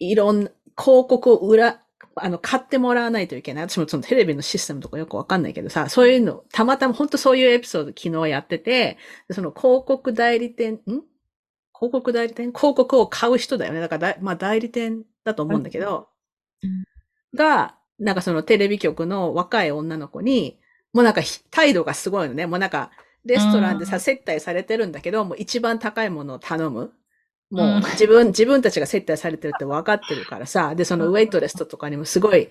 いろんな、広告を裏、あの、買ってもらわないといけない。私もそのテレビのシステムとかよくわかんないけどさ、そういうの、たまたま本当そういうエピソード昨日やってて、その広告代理店、ん？広告代理店？広告を買う人だよね。だからまあ代理店だと思うんだけど、うん、が、なんかそのテレビ局の若い女の子に、もうなんか態度がすごいのね。もうなんか、レストランでさ、接待されてるんだけど、もう一番高いものを頼む。もう自分、自分たちが接待されてるって分かってるからさ、で、そのウェイトレストとかにもすごい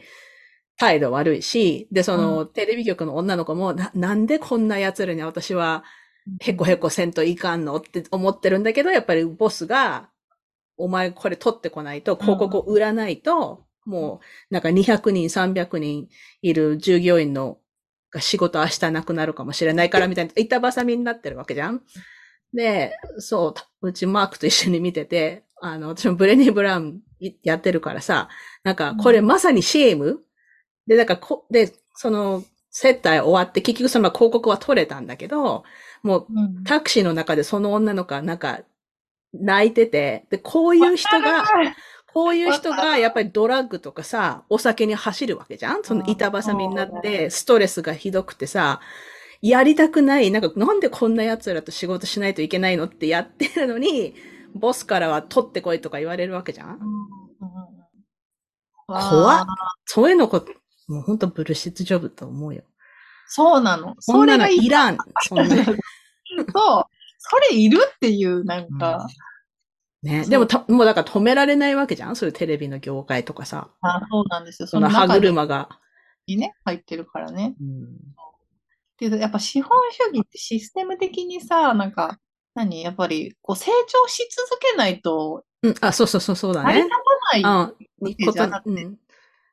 態度悪いし、で、そのテレビ局の女の子も、な、なんでこんな奴らに私はへこへこせんといかんのって思ってるんだけど、やっぱりボスが、お前これ取ってこないと、広告を売らないと、もう、なんか200人、300人いる従業員のが仕事明日なくなるかもしれないからみたいな、板挟みになってるわけじゃん。で、そう、うちマークと一緒に見てて、あの、私もブレニー・ブラウンやってるからさ、なんか、これまさにシェーム、で、なんかこ、で、その、接待終わって、結局その広告は取れたんだけど、もう、タクシーの中でその女の子はなんか、泣いてて、で、こういう人が、こういう人がやっぱりドラッグとかさ、お酒に走るわけじゃん？その板挟みになって、ストレスがひどくてさ、やりたくない、なんかなんでこんな奴らと仕事しないといけないのってやって るのに、ボスからは取ってこいとか言われるわけじゃん怖っ。そういうのこ、もう本当ブルシットジョブと思うよ。そうなの。それがいらん。そんな。そう。それいるっていう、なんか、ね。でもた、もうだから止められないわけじゃん？そういうテレビの業界とかさ。あそうなんですよ。その歯車が。にね、入ってるからね。うん。で、やっぱ資本主義ってシステム的にさ、なんか、何やっぱり、こう成長し続けないと、うん、あ、そうそうそう、そうだね。成り立たないわけじゃなくて、うん、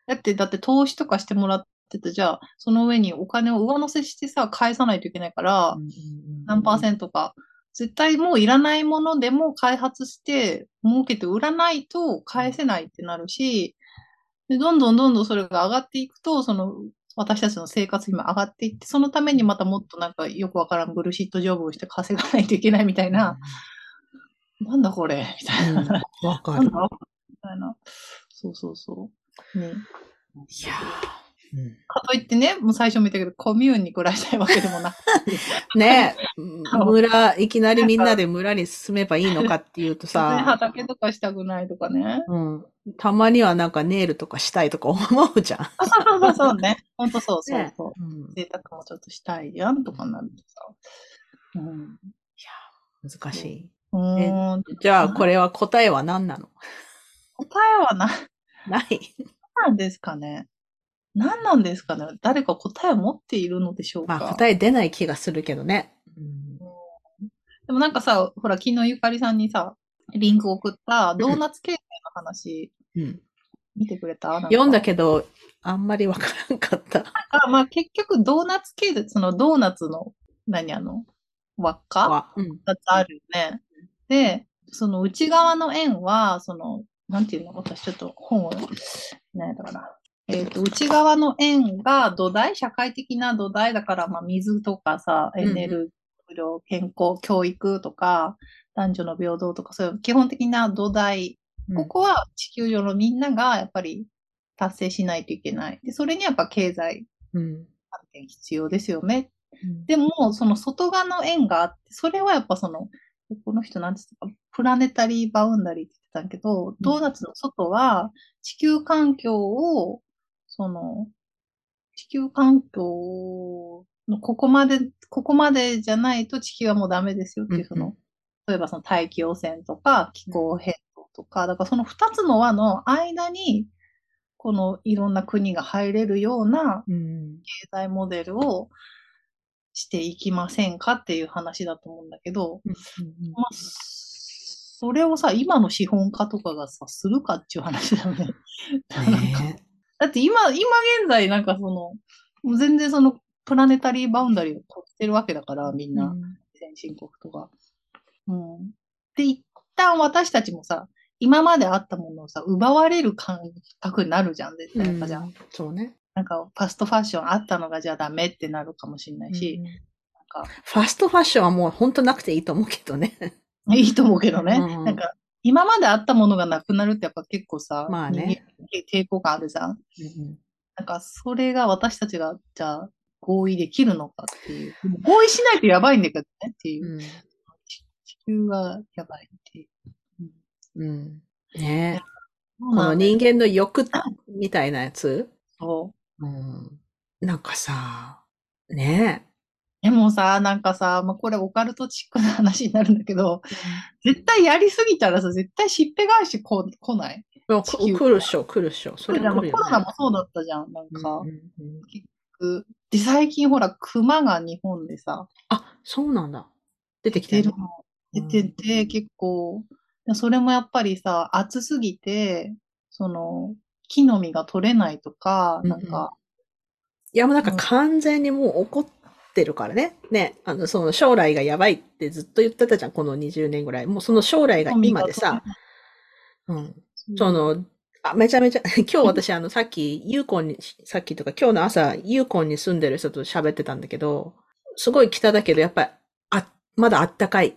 だって、だって投資とかしてもらってて、じゃあ、その上にお金を上乗せしてさ、返さないといけないから、何パーセントか。絶対もういらないものでも開発して、儲けて売らないと返せないってなるし、で、どんどんどんどんそれが上がっていくと、その、私たちの生活費も上がっていって、そのためにまたもっとなんかよくわからんブルシットジョブをして稼がないといけないみたいな、なんだこれ？みたいな。わ、かる。みたいな。そうそうそう。ね。いやうん、かといってね、もう最初も言ったけど、コミューンに暮らしたいわけでもなく ね村、いきなりみんなで村に住めばいいのかっていうとさ。ね、畑とかしたくないとかね。うん。たまにはなんかネイルとかしたいとか思うじゃん。そうそうそうね。ほんとそうそうそう。ね、うん、贅沢もちょっとしたいじゃんとかなるとさ。うん。いや、難しい。うんじゃあ、これは答えは何なの？答えはな、ない。何なんですかね。何なんですかね？誰か答えを持っているのでしょうか？まあ答え出ない気がするけどね。うん、でもなんかさ、ほら、昨日ゆかりさんにさ、リンク送ったドーナツ経済の話、うん、見てくれた？読んだけど、あんまりわからんかった。あまあ結局ドーナツ経済、そのドーナツの、何あの、輪っか、うん、2つあるよね。で、その内側の円は、その、なんていうの？私ちょっと本を、何だかな？えっ、ー、と、内側の円が土台、社会的な土台だから、まあ、水とかさ、エネルギー、健康、教育とか、男女の平等とか、そういう基本的な土台。ここは地球上のみんながやっぱり達成しないといけない。で、それにやっぱ経済発展必要ですよね。うん、でも、その外側の円があって、それはやっぱその、この人なんて言ったか、プラネタリーバウンダリーって言ってたけど、ドーナツの外は地球環境をその、地球環境のここまで、ここまでじゃないと地球はもうダメですよっていう、その、例えばその大気汚染とか気候変動とか、だからその二つの輪の間に、このいろんな国が入れるような経済モデルをしていきませんかっていう話だと思うんだけど、まあ、それをさ、今の資本家とかがさ、するかっていう話だよね。ねだって今、今現在なんかその、もう全然そのプラネタリーバウンダリーを取ってるわけだから、みんな、先進国とか。うん。で、一旦私たちもさ、今まであったものをさ、奪われる感覚になるじゃん、絶対。やっぱじゃ、うん、そうね。なんか、ファストファッションあったのがじゃあダメってなるかもしれないし、うん、なんか。ファストファッションはもう本当なくていいと思うけどね。いいと思うけどね。うん、なんか、今まであったものがなくなるってやっぱ結構さ、まあね、抵抗感あるじゃん。うん、なんかそれが私たちがじゃあ合意できるのかっていう。合意しないとやばいんだけどねっていう。うん、地球はやばいっていう。うん。ねえ。この人間の欲みたいなやつ？そう。うん。なんかさ、ねえ。でもさ、なんかさ、まあ、これオカルトチックな話になるんだけど、絶対やりすぎたらさ、絶対しっぺ返しこ来ない？来るっしょ、来るっしょ。それ、ね、コロナもそうだったじゃん、なんか。うんうんうん、結局。で、最近ほら、熊が日本でさ。あ、そうなんだ。出てきてるの。出てて、結構、それもやっぱりさ、暑すぎて、その、木の実が取れないとか、なんか、うんうん、いや、もうなんか完全にもう怒って、ってるからね。ね、あの、その将来がやばいってずっと言ってたじゃん、この20年ぐらい。もうその将来が今でさ、うん。その、あ、めちゃめちゃ、今日私あの、さっき、ユーコンに、さっきとか今日の朝、ユーコンに住んでる人と喋ってたんだけど、すごい北だけど、やっぱり、あ、まだあったかいっ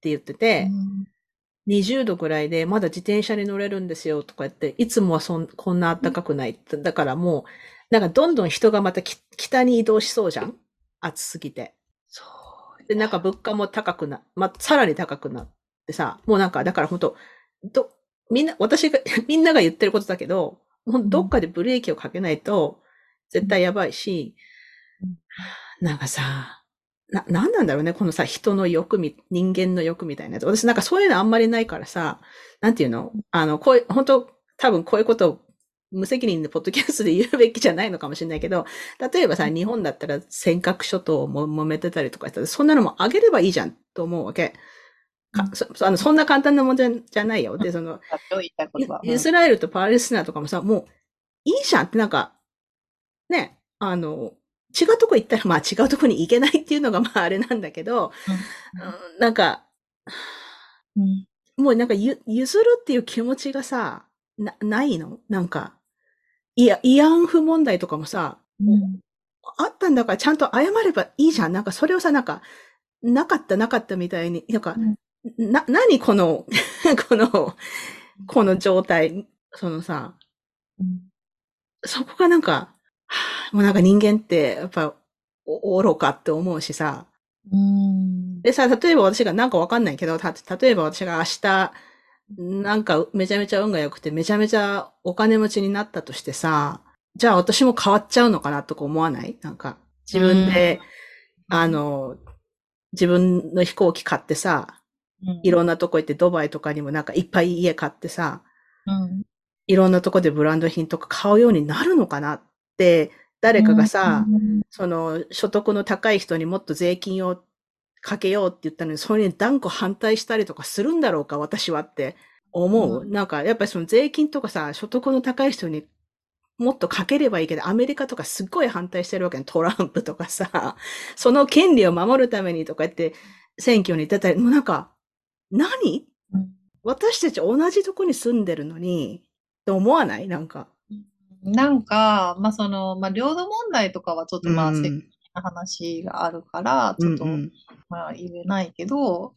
て言ってて、うん20度ぐらいでまだ自転車に乗れるんですよとか言って、いつもはそんこんな暖かくない。だからもう、なんかどんどん人がまた北に移動しそうじゃん暑すぎて。そう。で、なんか物価も高くな、まあ、さらに高くなってさ、もうなんか、だから本当ど、みんな、私が、みんなが言ってることだけど、もうどっかでブレーキをかけないと、絶対やばいし、うん、なんかさ、な、なんなんだろうね、このさ、人の欲み、人間の欲みたいなやつ。私なんかそういうのあんまりないからさ、なんていうの？あの、こういう、本当多分こういうことを無責任でポッドキャストで言うべきじゃないのかもしれないけど、例えばさ、日本だったら尖閣諸島も揉めてたりとかしたら、そんなのもあげればいいじゃんと思うわけ。かそあのそんな簡単なもんじゃじゃないよ。で、その、イスラエルとパレスチナとかもさ、もういいじゃんってなんか、ね、あの、違うとこ行ったらまあ違うとこに行けないっていうのがまああれなんだけど、うん、なんか、うん、もうなんかゆ譲るっていう気持ちがさ、な、ないの？なんか、いや、慰安婦問題とかもさ、うん。あったんだからちゃんと謝ればいいじゃん。なんかそれをさ、なんか、なかったなかったみたいに、なんか、な、何この、この、この状態、そのさ、うんそこがなんか、はあもうなんか人間って、やっぱ、お愚かって思うしさ。うん。でさ、例えば私がなんかわかんないけど、た、例えば私が明日、なんかめちゃめちゃ運が良くて、めちゃめちゃお金持ちになったとしてさ、じゃあ私も変わっちゃうのかなとか思わない？なんか、自分で、あの、自分の飛行機買ってさ、うん、いろんなとこ行ってドバイとかにもなんかいっぱい家買ってさ、うん。いろんなとこでブランド品とか買うようになるのかなって、誰かがさ、うん。その所得の高い人にもっと税金をかけようって言ったのに、それに断固反対したりとかするんだろうか、私はって思う。うんなんか、やっぱりその税金とかさ、所得の高い人にもっとかければいいけど、アメリカとかすっごい反対してるわけね。トランプとかさ、その権利を守るためにとか言って選挙に出たり、もうなんか、何？うん私たち同じとこに住んでるのに、って思わない？なんか。なんか、まあ、その、まあ、領土問題とかはちょっとまあ、うんな話があるから、ちょっと、うんうんまあ、言えないけど、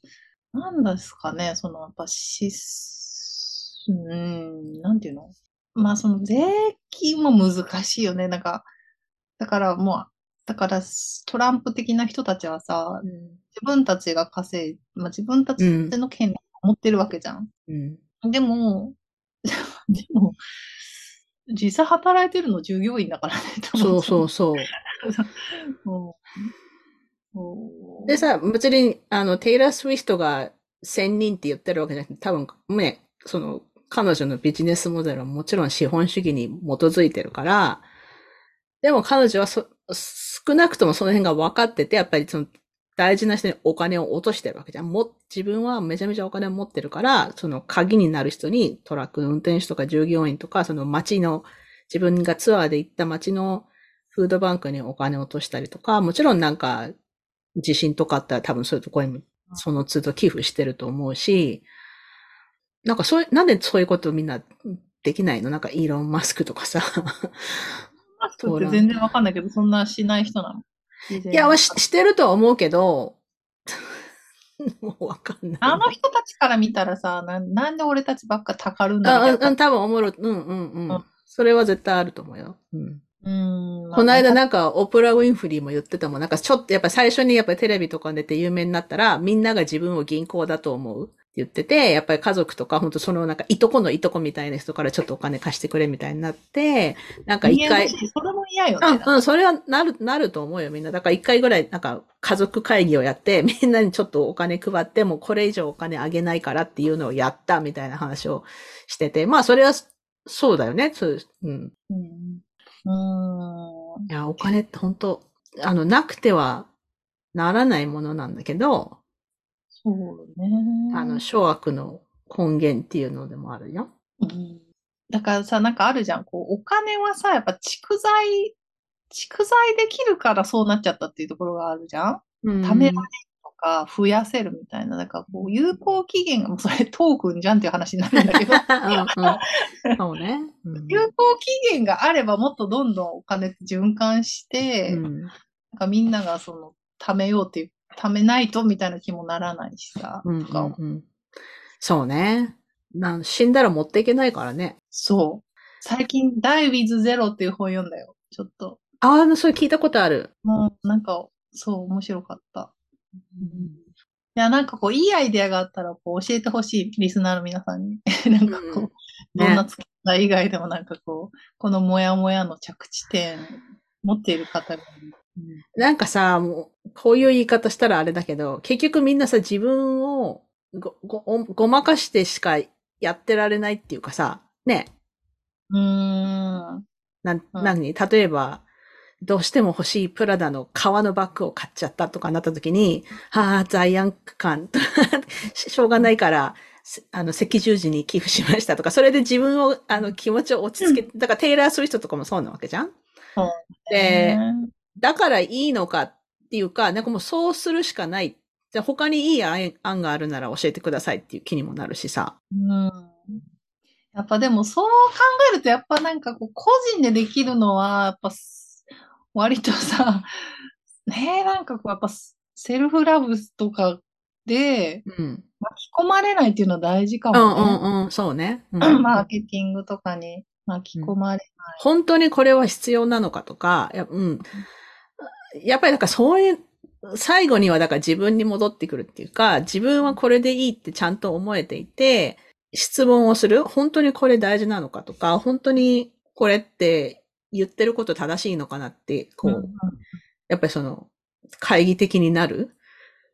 なんですかね、その、やっぱ、し、うん、なんていうの？まあ、その、税金も難しいよね。なんか、だからもう、だから、トランプ的な人たちはさ、自分たちが稼い、まあ、自分たちの権利を持ってるわけじゃん。うんでも、でも、実際働いてるの従業員だからね。そうそうそう。でさ、別に、あの、テイラー・スウィフトが1000人って言ってるわけじゃなくて、多分、ね、その、彼女のビジネスモデルはもちろん資本主義に基づいてるから、でも彼女はそ少なくともその辺が分かってて、やっぱりその大事な人にお金を落としてるわけじゃん。も、自分はめちゃめちゃお金を持ってるから、その鍵になる人にトラックの運転手とか従業員とか、その街の、自分がツアーで行った街のフードバンクにお金を落としたりとか、もちろんなんか、地震とかあったら多分そういうところにもその都度寄付してると思うし、なんかそういう、なんでそういうことみんなできないの？なんかイーロン・マスクとかさ。マスクって全然わかんないけど、そんなしない人なの？いや、ししてるとは思うけど、もうわかんない。あの人たちから見たらさ、ななんで俺たちばっかたかるんだあ、みたいな。うん、多分思う。うんうんうん。うんそれは絶対あると思うよ。うん。うん。この間ななんか、オプラ・ウィンフリーも言ってたもん。なんかちょっと、やっぱ最初にやっぱりテレビとか出て有名になったら、みんなが自分を銀行だと思うって言ってて、やっぱり家族とか、本当そのなんか、いとこのいとこみたいな人からちょっとお金貸してくれみたいになって、なんか一回、それも嫌よね。うん、うん、それはなる、なると思うよ、みんな。だから一回ぐらい、なんか、家族会議をやって、みんなにちょっとお金配って、もうこれ以上お金あげないからっていうのをやった、みたいな話をしてて、まあ、それは、そうだよね。そう、うん。うん。うん。いや、お金って本当あの、なくてはならないものなんだけど、そうね。あの、諸悪の根源っていうのでもあるよ。うんだからさ、なんかあるじゃん。こう、お金はさ、やっぱ蓄財、蓄財できるからそうなっちゃったっていうところがあるじゃん。うん貯められか、増やせるみたいな。だからこう、有効期限が、もうそれトークンじゃんっていう話になるんだけど、うんうんそうね。うん有効期限があればもっとどんどんお金循環して、うんなんかみんながその、貯めようっていう、貯めないとみたいな気もならないしさ、うんうんうんそうね。なん死んだら持っていけないからね。そう。最近、Die with Zero っていう本読んだよ。ちょっと。ああ、それ聞いたことある。もう、なんか、そう、面白かった。いや、なんかこう、いいアイデアがあったら、こう、教えてほしい、リスナーの皆さんに。なんかこう、うんどんな付き合い以外でもなんかこう、このモヤモヤの着地点、持っている方が。いる。なんかさ、もう、こういう言い方したらあれだけど、結局みんなさ、自分をご、ご、ごまかしてしかやってられないっていうかさ、ね、うーん。なん、うん何？例えば、どうしても欲しいプラダの革のバッグを買っちゃったとかなった時に、はあ、罪悪感、し しょうがないから、せあの、赤十字に寄付しましたとか、それで自分を、あの、気持ちを落ち着けて、だからテイラー・スウィフトとかもそうなわけじゃんで、ねだからいいのかっていうか、なんかもうそうするしかない。じゃあ他にいい案案があるなら教えてくださいっていう気にもなるしさ。うん。やっぱでもそう考えると、やっぱなんかこう、個人でできるのは、やっぱ、割とさ、ねえ、なんかこう、やっぱ、セルフラブとかで、巻き込まれないっていうのは大事かもね。うんうんうん、そうね。うん、マーケティングとかに巻き込まれない、うん。本当にこれは必要なのかとか、や,、うん、やっぱりなんかそういう、最後にはだから自分に戻ってくるっていうか、自分はこれでいいってちゃんと思えていて、質問をする本当にこれ大事なのかとか、本当にこれって言ってること正しいのかなって、こう、うんやっぱりその、会議的になる。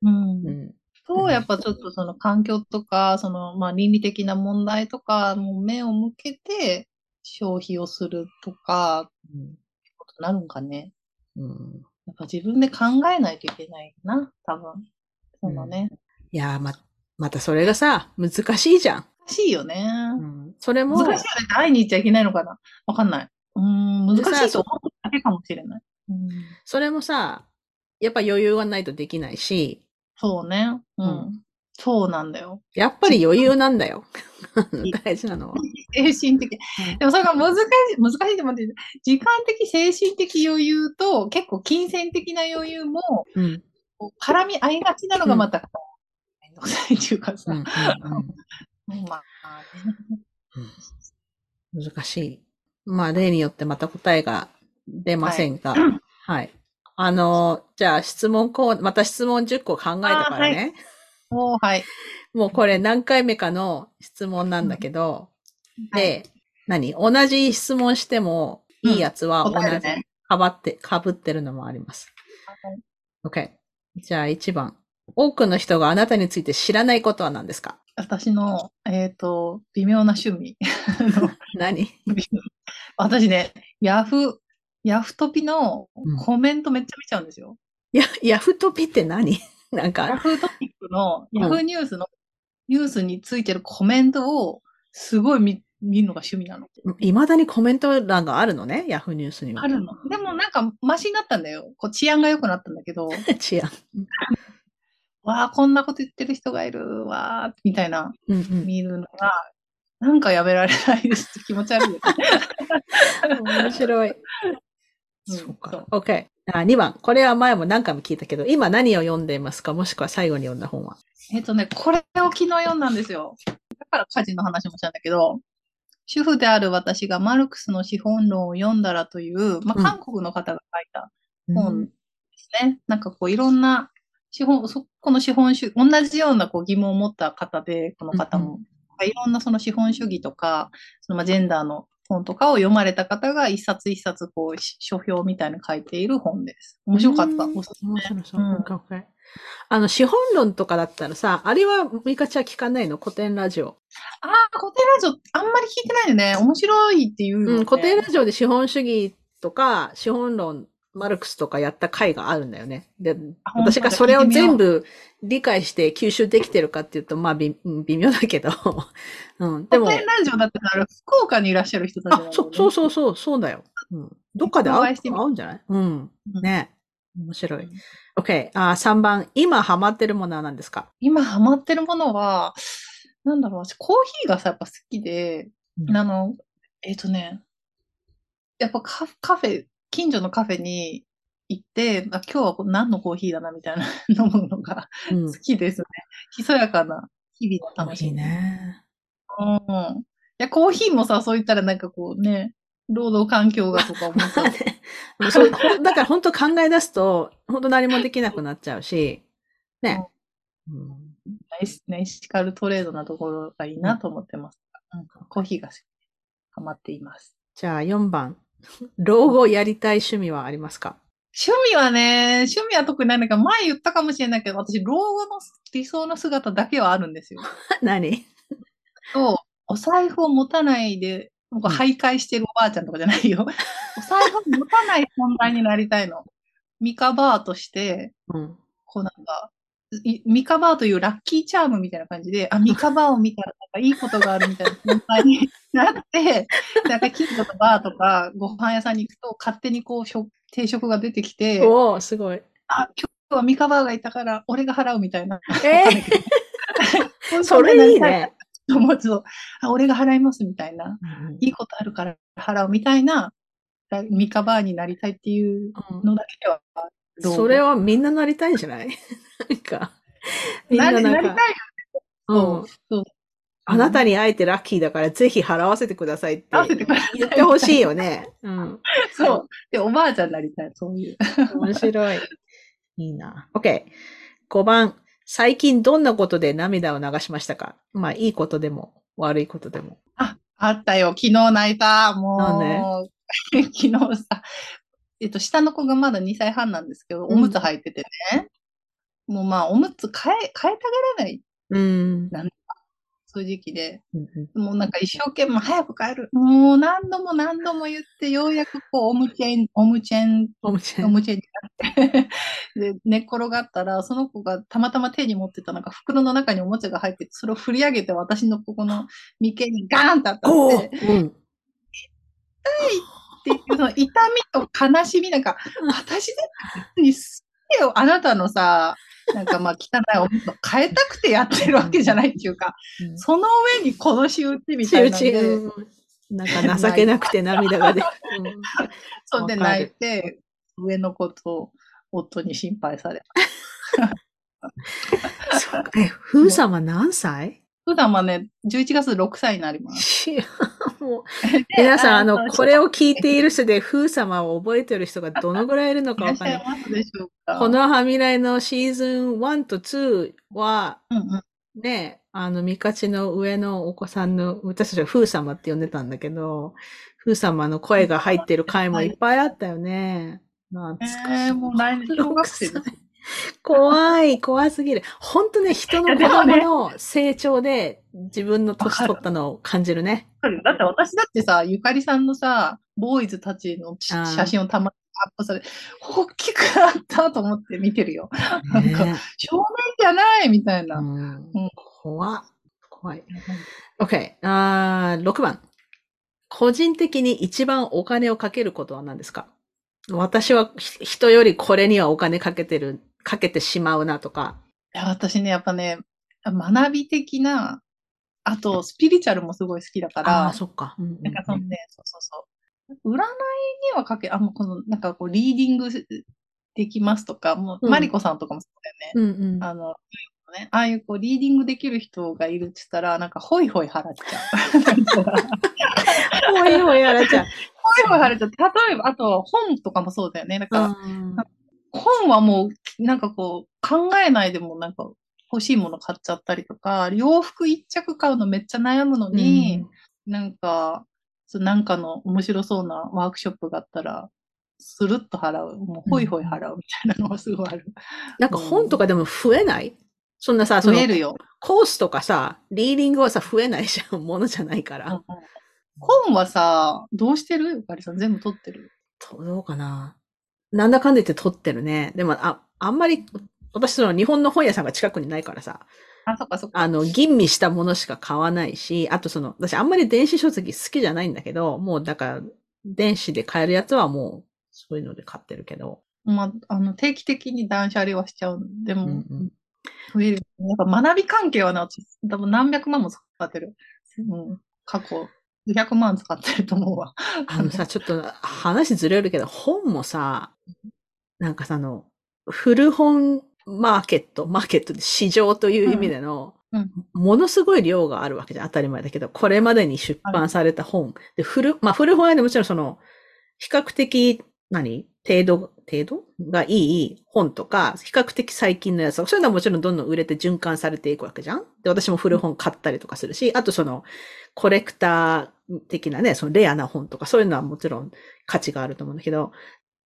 うん。うん、と、やっぱちょっとその環境とか、その、まあ倫理的な問題とかも目を向けて消費をするとか、うん、ことなるんかね。うん。やっぱ自分で考えないといけないな、多分。そのね。うん、いやま、またそれがさ、難しいじゃん。難しいよね。うん。それも。難しいよね。会いに行っちゃいけないのかなわかんない。うん、難しいと思うだけかもしれない。うん、それもさ、やっぱ余裕がないとできないし。そうね。うん。うん、そうなんだよ。やっぱり余裕なんだよ。大事なのは。精神的。でもそれが難しい、難しいって思って、時間的、精神的余裕と、結構金銭的な余裕も、うん、絡み合いがちなのがまた、めんどくさいっていうかさ。うんうんうん、まあ、うん、難しい。まあ、例によってまた答えが出ませんが、はい。はい、あの、じゃあ質問こう、また質問10個考えたからね。もう、はい。もうこれ何回目かの質問なんだけど、うん、で、はい、何？同じ質問しても、いいやつは同じ、かばって、かぶってるのもあります。はい、OK。じゃあ1番。多くの人があなたについて知らないことは何ですか？私の、えっ、ー、と、微妙な趣味。何？私ね、ヤフ、ヤフトピのコメントめっちゃ見ちゃうんですよ。や、ヤフトピって何？なんか。ヤフトピックの、ヤフニュースの、ニュースについてるコメントをすごい見見るのが趣味なの。いまだにコメント欄があるのね、ヤフーニュースには。あるの。でもなんかマシになったんだよ。こう治安が良くなったんだけど。治安。わあ、こんなこと言ってる人がいるわー、みたいな、うんうん、見るのが、なんかやめられないですって気持ち悪いね。面白い。そうか。OK。あ2番。これは前も何回も聞いたけど、今何を読んでいますか？もしくは最後に読んだ本はえっ、とね、これを昨日読んだんですよ。だから家事の話もしたんだけど、主婦である私がマルクスの資本論を読んだらという、まあ、韓国の方が書いた本ですね。うん、なんかこういろんな資本、そこの資本主義、同じようなこう疑問を持った方で、この方も、うん、いろんなその資本主義とか、そのまあジェンダーの本とかを読まれた方が一冊一冊こう書評みたいに書いている本です。面白かった。面白そう。うん、あの、資本論とかだったらさ、あれはミカちゃん聞かないの？古典ラジオ。ああ、古典ラジオあんまり聞いてないよね。面白いっていう、ね、うん、古典ラジオで資本主義とか資本論マルクスとかやった回があるんだよね。で、私がそれを全部理解して吸収できてるかっていうと、まあ微妙だけど。うん。でも。ラジオだってあ福岡にいらっしゃる人たち、ね、そうそうそう、そうだよ。うん。どっかで会う会うんじゃない？うん。ね。面白い。OK。あ、3番。今ハマってるものは何ですか？今ハマってるものは、なんだろう、私コーヒーがさ、やっぱ好きで、うん、あの、えっ、ー、とね、やっぱカカフェ、近所のカフェに行って、あ今日は何のコーヒーだなみたいな 飲むのが好きですね。ひそやかな日々の楽しみ。ね。うん。いや、コーヒーもさ、そう言ったらなんかこうね、労働環境がとか思っちゃう。そう だから本当考え出すと、本当何もできなくなっちゃうし、ね。うん、ナイス、ナイシカルトレードなところがいいなと思ってます。うん、コーヒーがハマっています。じゃあ4番。老後やりたい趣味はありますか？趣味はね、趣味は特にないんだけど、前言ったかもしれないけど、私、老後の理想の姿だけはあるんですよ。何？と、お財布を持たないで、僕、徘徊してるおばあちゃんとかじゃないよ。お財布を持たない存在になりたいの。ミカバーとして、うん、こうなんか、ミカバーというラッキーチャームみたいな感じで、あ、ミカバーを見たらなんかいいことがあるみたいな存在になって、なんか近所とバーとかご飯屋さんに行くと勝手にこう定食が出てきて、おすごい。あ、今日はミカバーがいたから俺が払うみたいな。えー、それいいね。友達と、あ、俺が払いますみたいな、いいことあるから払うみたいな、ミカバーになりたいっていうのだけは、うん、それはみんななりたいんじゃない？なんか、みんなななりたいよね。うん。そう。あなたに会えてラッキーだからぜひ払わせてくださいって言ってほしいよね。うん。そう。で、おばあちゃんになりたい、そういう。面白い。いいな。OK。5番。最近どんなことで涙を流しましたか？まあ、いいことでも、悪いことでも。あ、あったよ。昨日泣いた。もう。なんで？昨日さ、えっと、下の子がまだ2歳半なんですけど、おむつ履いててね。うん、もうまあ、おむつ変え、変えたがらない。うん。なんそういう時期で、もうなんか一生懸命早く帰る。もう何度も何度も言って、ようやくこう、おむちェン、おむちェン、おむちェン、おむチェンになって、で、寝っ転がったら、その子がたまたま手に持ってたなんか袋の中におもちゃが入ってて、それを振り上げて私のここの眉間にガーンって当たって、うん、痛いっていう、その痛みと悲しみなんか、私にすげえあなたのさ、なんかまあ汚いおむつを変えたくてやってるわけじゃないっていうか、うん、その上に殺し打ちみたいなで。なんか情けなくて涙が出る。そんで泣いて、上のことを夫に心配された。そうえ、風様何歳？普段はね、11月6歳になります。もう 皆さん、あの、これを聞いている人で、風様を覚えてる人がどのぐらいいるのかわかんない。このはみらいのシーズン1と2は、うんうん、ね、あの、ミカチの上のお子さんの、私たちは風様って呼んでたんだけど、風様の声が入ってる回もいっぱいあったよね。懐かしい。えー、もう来年小学生です。怖い、怖すぎる。本当ね、人の子供の成長で自分の年取ったのを感じるね。だって私だってさ、ゆかりさんのさ、ボーイズたちの写真をたまにアップされ、大きくなったと思って見てるよ。なんか、少年じゃないみたいな。うん、うん、怖怖い。OK。あ6番。個人的に一番お金をかけることは何ですか？私は人よりこれにはお金かけてるかけてしまうなとか。いや、私ね、やっぱね、学び的な、あと、スピリチュアルもすごい好きだから。あそっか。うんうんうん、なんかそのね、そうそうそう。占いにはかけ、あ、もうこの、なんかこう、リーディングできますとか、もう、うん、マリコさんとかもそうだよね。うんうん、あの、ね、ああいうこう、リーディングできる人がいるって言ったら、なんか、ホイホイ払っちゃう。ホイホイ払っちゃう。ホイホイ払っちゃう。例えば、あと、本とかもそうだよね。なんか、本はもう、なんかこう、考えないでもなんか欲しいもの買っちゃったりとか、洋服一着買うのめっちゃ悩むのに、うん、なんか、なんかの面白そうなワークショップがあったら、スルッと払う。もうホイホイ払うみたいなのがすごいある。なんか本とかでも増えない、そんなさ、増えるよ。コースとかさ、リーディングはさ、増えないじゃん。ものじゃないから。うん、本はさ、どうしてる？ゆかりさん全部取ってる？どうかななんだかんだ言って取ってるね。でも、あ、あんまり、私その日本の本屋さんが近くにないからさ。あ、そっかそっか。あの、吟味したものしか買わないし、あとその、私あんまり電子書籍好きじゃないんだけど、もうだから、電子で買えるやつはもう、そういうので買ってるけど。まあ、あの、定期的に断捨離はしちゃう。でも、うんうん、増える。やっぱ学び関係はね、私、多分何百万も使ってる。うん、過去200万使ってると思うわ。あのさ、ちょっと話ずれるけど、本もさ、なんかさ、の、古本マーケット、マーケットで市場という意味での、うんうん、ものすごい量があるわけじゃん。当たり前だけど、これまでに出版された本。で、古、まあ古本屋でもちろんその、比較的、何？程度、程度がいい本とか、比較的最近のやつとか、そういうのはもちろんどんどん売れて循環されていくわけじゃんで、私も古本買ったりとかするし、あとその、コレクター的なね、そのレアな本とか、そういうのはもちろん価値があると思うんだけど、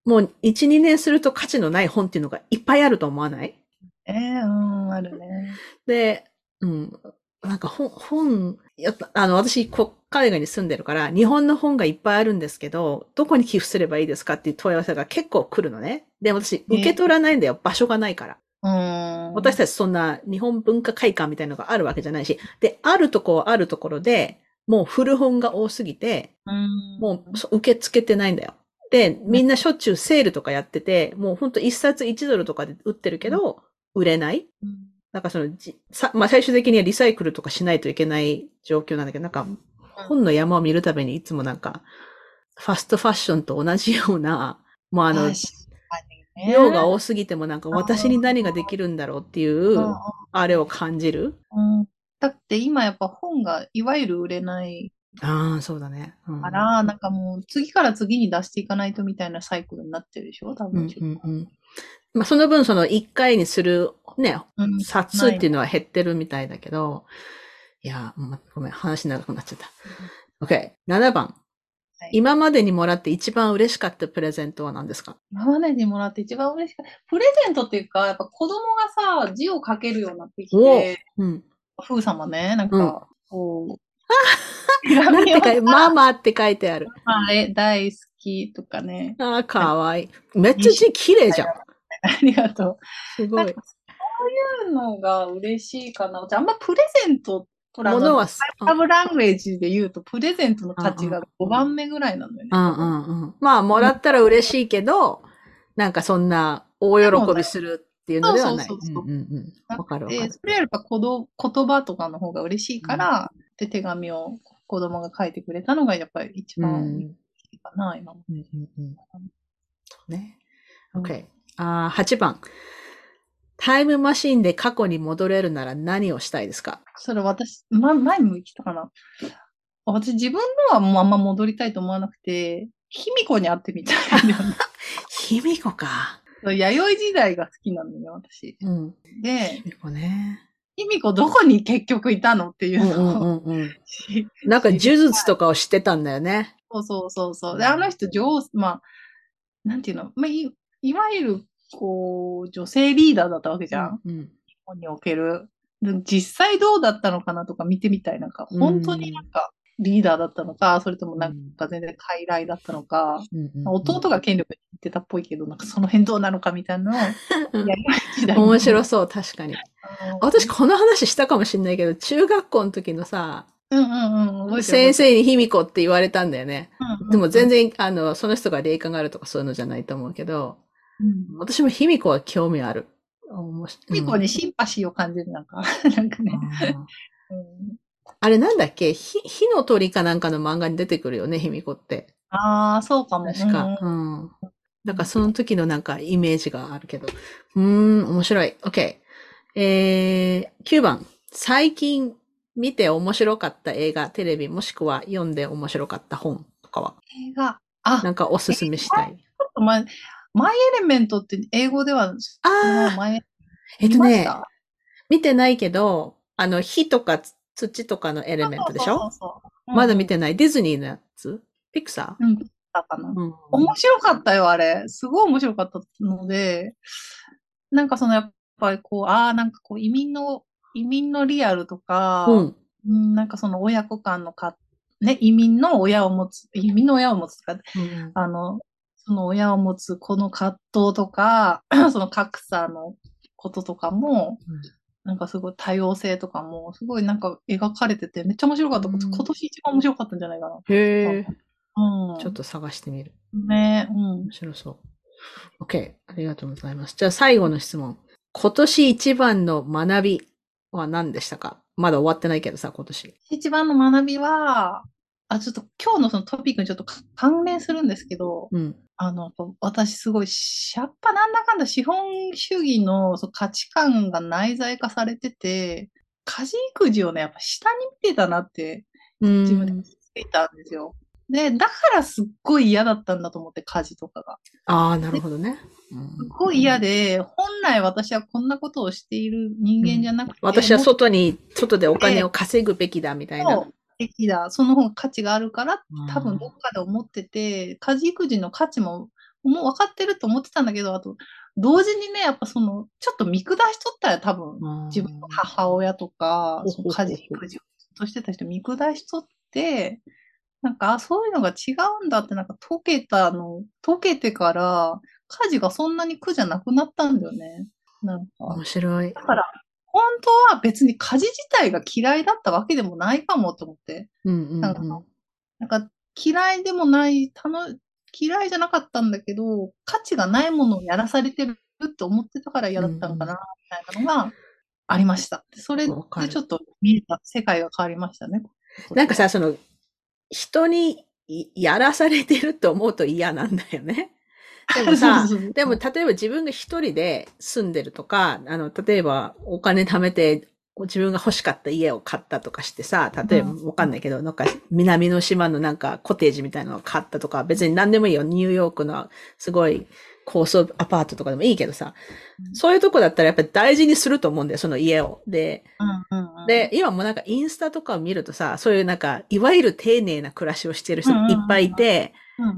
もう1、2年すると価値のない本っていうのがいっぱいあると思わない？ええー、うん、あるね。で、うん、なんか本、本、やあの、私、こ海外に住んでるから、日本の本がいっぱいあるんですけど、どこに寄付すればいいですかっていう問い合わせが結構来るのね。で、私、受け取らないんだよ。場所がないから。私たちそんな日本文化会館みたいなのがあるわけじゃないし、で、あるとこあるところで、もう古本が多すぎて、もう受け付けてないんだよ。で、みんなしょっちゅうセールとかやってて、もうほんと一冊一ドルとかで売ってるけど、売れない。なんかそのじさ、まあ最終的にはリサイクルとかしないといけない状況なんだけど、なんか本の山を見るたびにいつもなんか、ファストファッションと同じような、もうあの、量が多すぎてもなんか私に何ができるんだろうっていう、あれを感じる。うん、だって今やっぱ本がいわゆる売れないああ、そうだね。うん、から、なんかもう次から次に出していかないとみたいなサイクルになってるでしょ多分、うんうんうん。まあ、その分、その1回にするね、冊数っていうのは減ってるみたいだけど、いや、ま、ごめん、話長くなっちゃった。OK。7番。はい、今までにもらって一番嬉しかったプレゼントは何ですか？今までにもらって一番嬉しかった。プレゼントっていうか、やっぱ子供がさ、字を書けるようになってきて、うん、ふう様ね、なんか、こう、なんて書いて、ママって書いてある。はい、大好きとかね。ああ、かわいい。めっちゃ字綺麗じゃん。ありがとう。すごい。そういうのが嬉しいかな。あんまプレゼントものは、ラブラングエージで言うと、プレゼントの価値が5番目ぐらいなのよね。うんうんうん。まあ、もらったら嬉しいけど、なんかそんな大喜びするっていうのではない。そうそうそう。うんうんうん。わかるわかる。それよりか言葉とかの方が嬉しいから、うん、で、手紙を子供が書いてくれたのがやっぱり一番いいかな、うん、今も。うんうんうん、そうね。OK。あ8番。タイムマシンで過去に戻れるなら何をしたいですか？それ私、ま、前も言ったかな。私自分のはもうあんま戻りたいと思わなくて、卑弥呼に会ってみたい。卑弥呼か。弥生時代が好きなのよ、私。うん。で、卑弥呼ね。卑弥呼どこに結局いたのっていうのを、うんうんうん、なんか呪術とかを知ってたんだよね。そうそうそうそう。で、あの人上、まあ、なんていうの、まあ、いいわゆる、こう、女性リーダーだったわけじゃん。うん、日本における。実際どうだったのかなとか見てみたい。なんか、本当になんか、リーダーだったのか、それともなんか全然傀儡だったのか、うん弟が権力に言ってたっぽいけど、なんかその辺どうなのかみたいなのを 面白そう、確かに。私この話したかもしれないけど、中学校の時のさ、うんうんうん、先生に卑弥呼って言われたんだよね。うんうん、でも全然、あの、その人が霊感があるとかそういうのじゃないと思うけど、うん、私も卑弥呼は興味ある。卑弥呼にシンパシーを感じる、なんか、なんかね。うんあれなんだっけ？火の鳥かなんかの漫画に出てくるよね、卑弥呼って。ああ、そうかも。確か。うん。うん、なんかその時のなんかイメージがあるけど。うーん、面白い。OK。えー、9番。最近見て面白かった映画、テレビ、もしくは読んで面白かった本とかは？映画。あなんかおすすめしたい。ちょっと前、マイエレメントって英語では、ああ、えっとね、見てないけど、あの、火とか土とかのエレメントでしょ？そうそうまだ見てない？ディズニーのやつ？ピクサーうん、だかな、うん。面白かったよ、あれ。すごい面白かったので、なんかそのやっぱりこう、ああ、なんかこう移民の、移民のリアルとか、うん、なんかその親子間のか、ね、移民の親を持つ、移民の親を持つとか、うん、あの、その親を持つこの葛藤とか、その格差のこととかも、うんなんかすごい多様性とかも、すごいなんか描かれてて、めっちゃ面白かった。うん、今年一番面白かったんじゃないかな。へえ。うん。ちょっと探してみる。ねうん。面白そう。OK。ありがとうございます。じゃあ最後の質問。今年一番の学びは何でしたか？まだ終わってないけどさ、今年。一番の学びは、あ、ちょっと今日のそのトピックにちょっと関連するんですけど、うん、あの、私すごい、やっぱなんだかんだ資本主義の価値観が内在化されてて、家事育児をね、やっぱ下に見てたなって、自分で気づいたんですよ。で、だからすっごい嫌だったんだと思って、家事とかが。ああ、なるほどね。すごい嫌で、本来私はこんなことをしている人間じゃなくて。うん、私は外に、外でお金を稼ぐべきだみたいな。的だ。その方が価値があるから、多分どっかで思ってて、家事育児の価値も、もう分かってると思ってたんだけど、あと、同時にね、やっぱその、ちょっと見下しとったら多分、自分の母親とか、その家事育児をとしてた人見下しとって、なんか、あ、そういうのが違うんだって、なんか解けたの、解けてから、家事がそんなに苦じゃなくなったんだよね。なんか。面白い。だから、本当は別に家事自体が嫌いだったわけでもないかもと思って。うんうんうん、なんかなんか嫌いでもない、嫌いじゃなかったんだけど、価値がないものをやらされてるって思ってたから嫌だったのかな、みたいなのが、ありました。それでちょっと見えた、世界が変わりましたね。なんかさ、その、人にやらされてると思うと嫌なんだよね。でもさ、でも例えば自分が一人で住んでるとか、あの、例えばお金貯めて自分が欲しかった家を買ったとかしてさ、例えばわかんないけど、なんか南の島のなんかコテージみたいなのを買ったとか、別に何でもいいよ。ニューヨークのすごい高層アパートとかでもいいけどさ、そういうとこだったらやっぱり大事にすると思うんだよ、その家を。で、で、今もなんかインスタとかを見るとさ、そういうなんか、いわゆる丁寧な暮らしをしてる人いっぱいいて、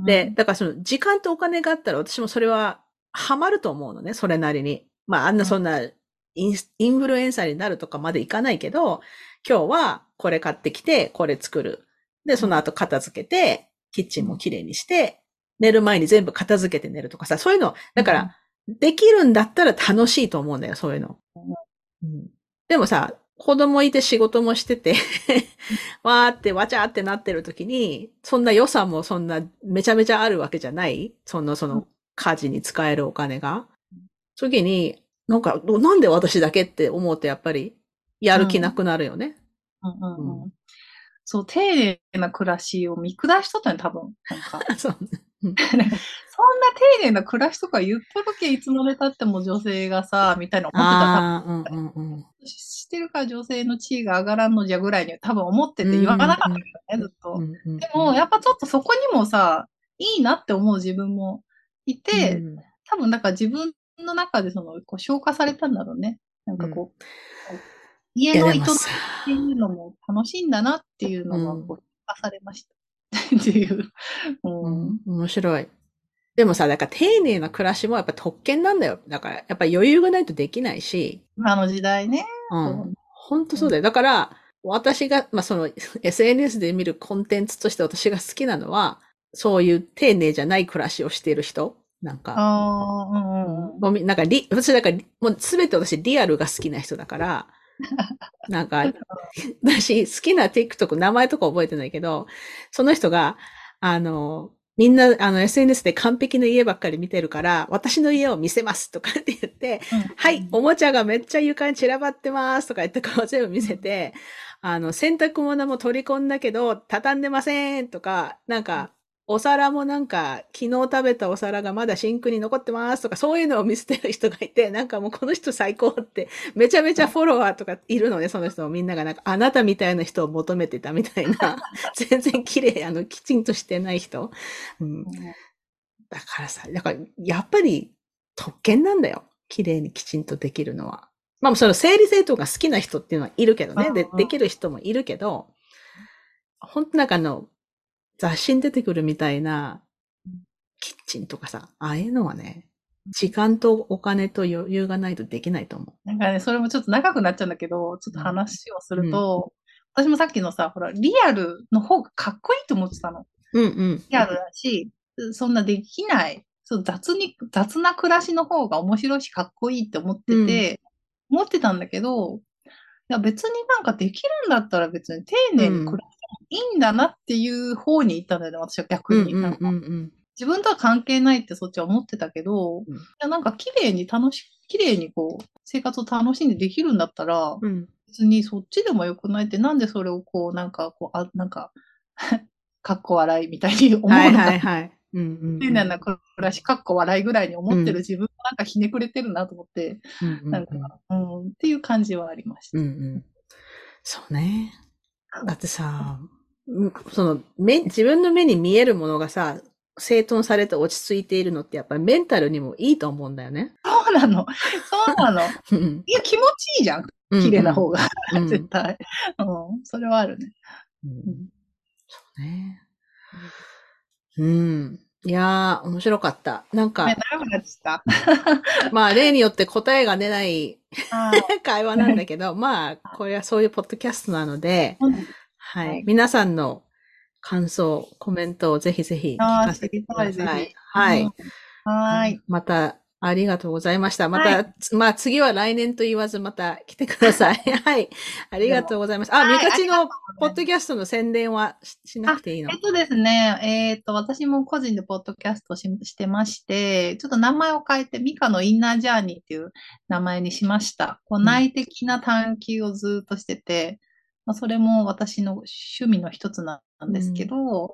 で、だからその時間とお金があったら私もそれはハマると思うのね、それなりに。まああんなそんなインインフルエンサーになるとかまでいかないけど、今日はこれ買ってきて、これ作る。で、その後片付けて、キッチンもきれいにして、寝る前に全部片付けて寝るとかさ、そういうの、だから、できるんだったら楽しいと思うんだよ、そういうの。うん、でもさ、子供いて仕事もしててわーってわちゃーってなってる時に、そんな予算もそんなめちゃめちゃあるわけじゃない？その、その、家事に使えるお金が。時に、なんか、なんで私だけって思うとやっぱり、やる気なくなるよね。そう、丁寧な暮らしを見下しとったね、多分。なんか。そう、そんな丁寧な暮らしとか言っとるけ、いつまで経っても女性がさ、みたいな思ってた。うんうんうん、してるから女性の地位が上がらんのじゃぐらいに多分思ってて言わなかったよね、ずっと。でも、やっぱちょっとそこにもさ、いいなって思う自分もいて、うん、多分なんか自分の中でその、こう消化されたんだろうね。なんかこう、うん、家の営みっていうのも楽しいんだなっていうのが、こう、消化されました。っていう。うん、面白い。でもさ、だから丁寧な暮らしもやっぱ特権なんだよ。だから、やっぱ余裕がないとできないし。今の時代ね。うん。本当そうだよ。だから、私が、まあ、その SNS で見るコンテンツとして私が好きなのは、そういう丁寧じゃない暮らしをしている人。なんか。ああ、うんうん。なんかリ、私だから、もうすべて私リアルが好きな人だから、なんか、私好きな TikTok、名前とか覚えてないけど、その人が、あの、みんな、あの、SNS で完璧な家ばっかり見てるから、私の家を見せますとかって言って、うん、はい、おもちゃがめっちゃ床に散らばってますとか言ってこう全部見せて、あの、洗濯物も取り込んだけど、畳んでませんとか、なんか、お皿もなんか、昨日食べたお皿がまだシンクに残ってますとか、そういうのを見せてる人がいて、なんかもうこの人最高って、めちゃめちゃフォロワーとかいるのね、その人もみんながなんか、あなたみたいな人を求めてたみたいな、全然綺麗、あの、きちんとしてない人。うん。だからさ、だから、やっぱり特権なんだよ。綺麗にきちんとできるのは。まあ、その整理整頓が好きな人っていうのはいるけどね。で、できる人もいるけど、本当なんかあの、雑誌に出てくるみたいな、キッチンとかさ、ああいうのはね、時間とお金と余裕がないとできないと思う。なんかね、それもちょっと長くなっちゃうんだけど、ちょっと話をすると、うん、私もさっきのさ、ほら、リアルの方がかっこいいと思ってたの。うんうん。リアルだし、そんなできない、そう雑に、雑な暮らしの方が面白いしかっこいいって思ってて、うん、思ってたんだけど、いや別になんかできるんだったら別に丁寧に暮らいいんだなっていう方に行ったんだよね、私は逆に。自分とは関係ないってそっちは思ってたけど、うん、いやなんか綺麗に楽し、綺麗にこう、生活を楽しんでできるんだったら、うん、別にそっちでもよくないって、なんでそれをこう、なんかこう、あ、なんか かっこ笑いみたいに思うのか。はいはいはい。うんうん丁寧な暮らし、かっこ笑いぐらいに思ってる自分もなんかひねくれてるなと思って、うんなんか、うん、っていう感じはありました。うんうん、そうね。だってさ、その、目、自分の目に見えるものがさ、整頓されて落ち着いているのってやっぱりメンタルにもいいと思うんだよね。そうなの。そうなの。いや、気持ちいいじゃん。綺麗な方が。絶対、うん。それはあるね。うん、そうね。うん。いやー、面白かった。なんか、まあ、例によって答えが出ない 会話なんだけど、まあ、これはそういうポッドキャストなので、はい、はい。皆さんの感想、コメントをぜひぜひ聞かせてください。はい。はい。またありがとうございました。また、はい、まあ次は来年と言わずまた来てください。はい。ありがとうございます。あ、みかちのポッドキャストの宣伝はしなくていいの？えっとですね、えー、っと、私も個人でポッドキャストししてまして、ちょっと名前を変えて、ミカのインナージャーニーっていう名前にしました。こう内的な探求をずっとしてて、まあ、それも私の趣味の一つなんですけど、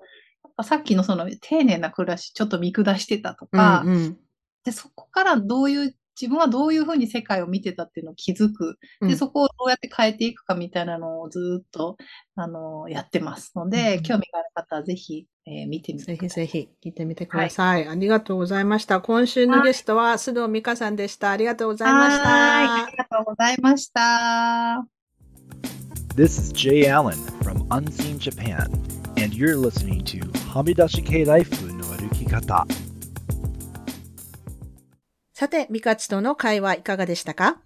うん、さっきのその丁寧な暮らしちょっと見下してたとか、うんうんで、そこからどういう、自分はどういうふうに世界を見てたっていうのを気づく。で、そこをどうやって変えていくかみたいなのをずっと、あの、やってますので、うん、興味がある方はぜひ、えー、見てみてぜひぜひ聞いてみてくださいはい、ありがとうございました。今週のゲストは須藤美香さんでした。ありがとうございました。ありがとうございました。This is Jay Allen from Unseen Japan, and you're listening to はみ出し系ライフの歩き方。さて、ミカチとの会話いかがでしたか？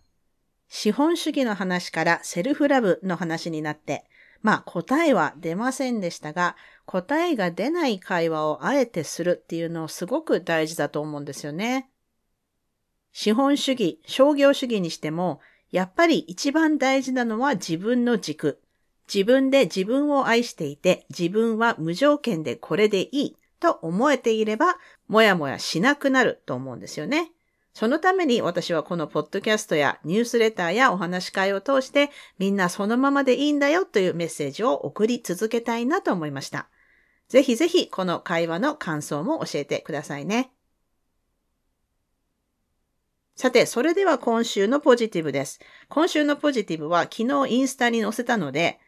資本主義の話からセルフラブの話になって、まあ答えは出ませんでしたが、答えが出ない会話をあえてするっていうのをすごく大事だと思うんですよね。資本主義、商業主義にしても、やっぱり一番大事なのは自分の軸。自分で自分を愛していて、自分は無条件でこれでいいと思えていれば、もやもやしなくなると思うんですよね。そのために私はこのポッドキャストやニュースレターやお話し会を通してみんなそのままでいいんだよというメッセージを送り続けたいなと思いました。ぜひぜひこの会話の感想も教えてくださいね。さて、それでは今週のポジティブです。今週のポジティブは昨日インスタに載せたので、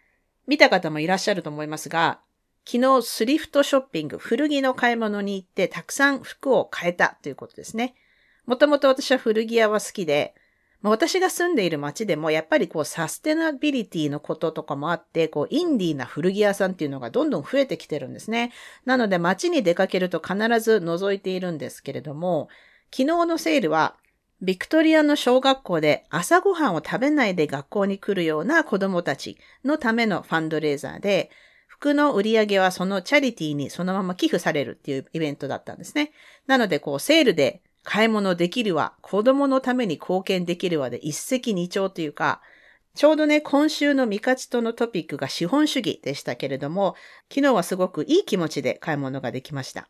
見た方もいらっしゃると思いますが、昨日スリフトショッピング、古着の買い物に行ってたくさん服を買えたということですね。もともと私は古着屋は好きで、私が住んでいる街でもやっぱりこうサステナビリティのこととかもあって、こうインディーな古着屋さんっていうのがどんどん増えてきてるんですね。なので街に出かけると必ず覗いているんですけれども、昨日のセールはビクトリアの小学校で朝ごはんを食べないで学校に来るような子供たちのためのファンドレーザーで、服の売り上げはそのチャリティーにそのまま寄付されるっていうイベントだったんですね。なのでこうセールで買い物できるわ、子供のために貢献できるわで一石二鳥というか、ちょうどね、今週のミカチとのトピックが資本主義でしたけれども、昨日はすごくいい気持ちで買い物ができました。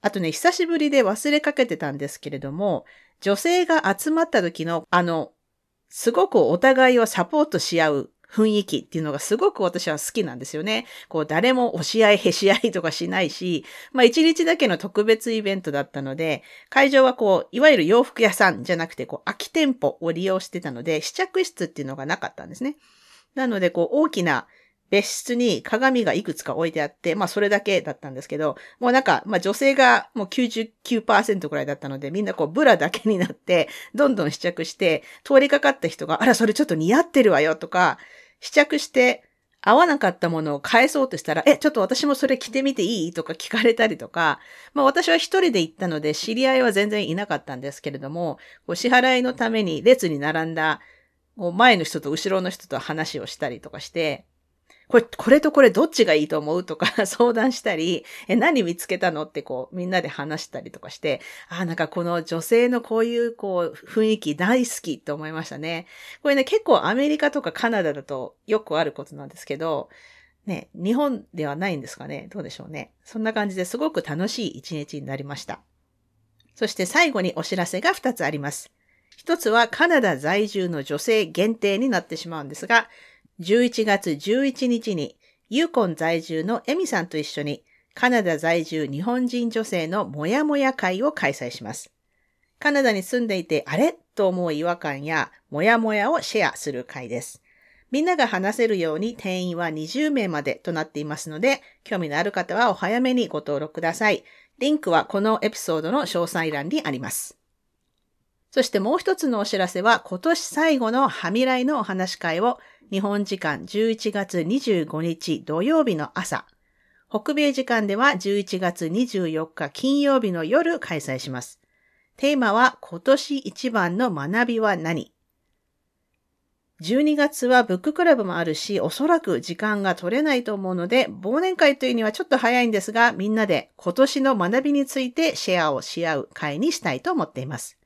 あとね、久しぶりで忘れかけてたんですけれども、女性が集まった時の、あの、すごくお互いをサポートし合う雰囲気っていうのがすごく私は好きなんですよね。こう誰も押し合いへし合いとかしないし、まあ一日だけの特別イベントだったので、会場はこう、いわゆる洋服屋さんじゃなくて、こう空き店舗を利用してたので、試着室っていうのがなかったんですね。なので、こう大きな別室に鏡がいくつか置いてあって、まあそれだけだったんですけど、もうなんか、まあ女性がもう99%くらいだったので、みんなこうブラだけになって、どんどん試着して、通りかかった人が、あら、それちょっと似合ってるわよとか、試着して合わなかったものを返そうとしたら、え、ちょっと私もそれ着てみていいとか聞かれたりとか、まあ私は一人で行ったので知り合いは全然いなかったんですけれども、こう支払いのために列に並んだ前の人と後ろの人と話をしたりとかして、これ、これとこれどっちがいいと思うとか 相談したり、え、何見つけたのってこう、みんなで話したりとかして、あ、なんかこの女性のこういうこう、雰囲気大好きって思いましたね。これね、結構アメリカとかカナダだとよくあることなんですけど、ね、日本ではないんですかねどうでしょうね。そんな感じですごく楽しい一日になりました。そして最後にお知らせが2つあります。一つはカナダ在住の女性限定になってしまうんですが、11月11日にユーコン在住のエミさんと一緒にカナダ在住日本人女性のもやもや会を開催します。カナダに住んでいてあれ？と思う違和感やもやもやをシェアする会です。みんなが話せるように定員は20名までとなっていますので、興味のある方はお早めにご登録ください。リンクはこのエピソードの詳細欄にあります。そしてもう一つのお知らせは今年最後のはみらいのお話会を日本時間11月25日土曜日の朝、北米時間では11月24日金曜日の夜開催します。テーマは今年一番の学びは何？12月はブッククラブもあるし、おそらく時間が取れないと思うので、忘年会というにはちょっと早いんですが、みんなで今年の学びについてシェアをし合う会にしたいと思っています。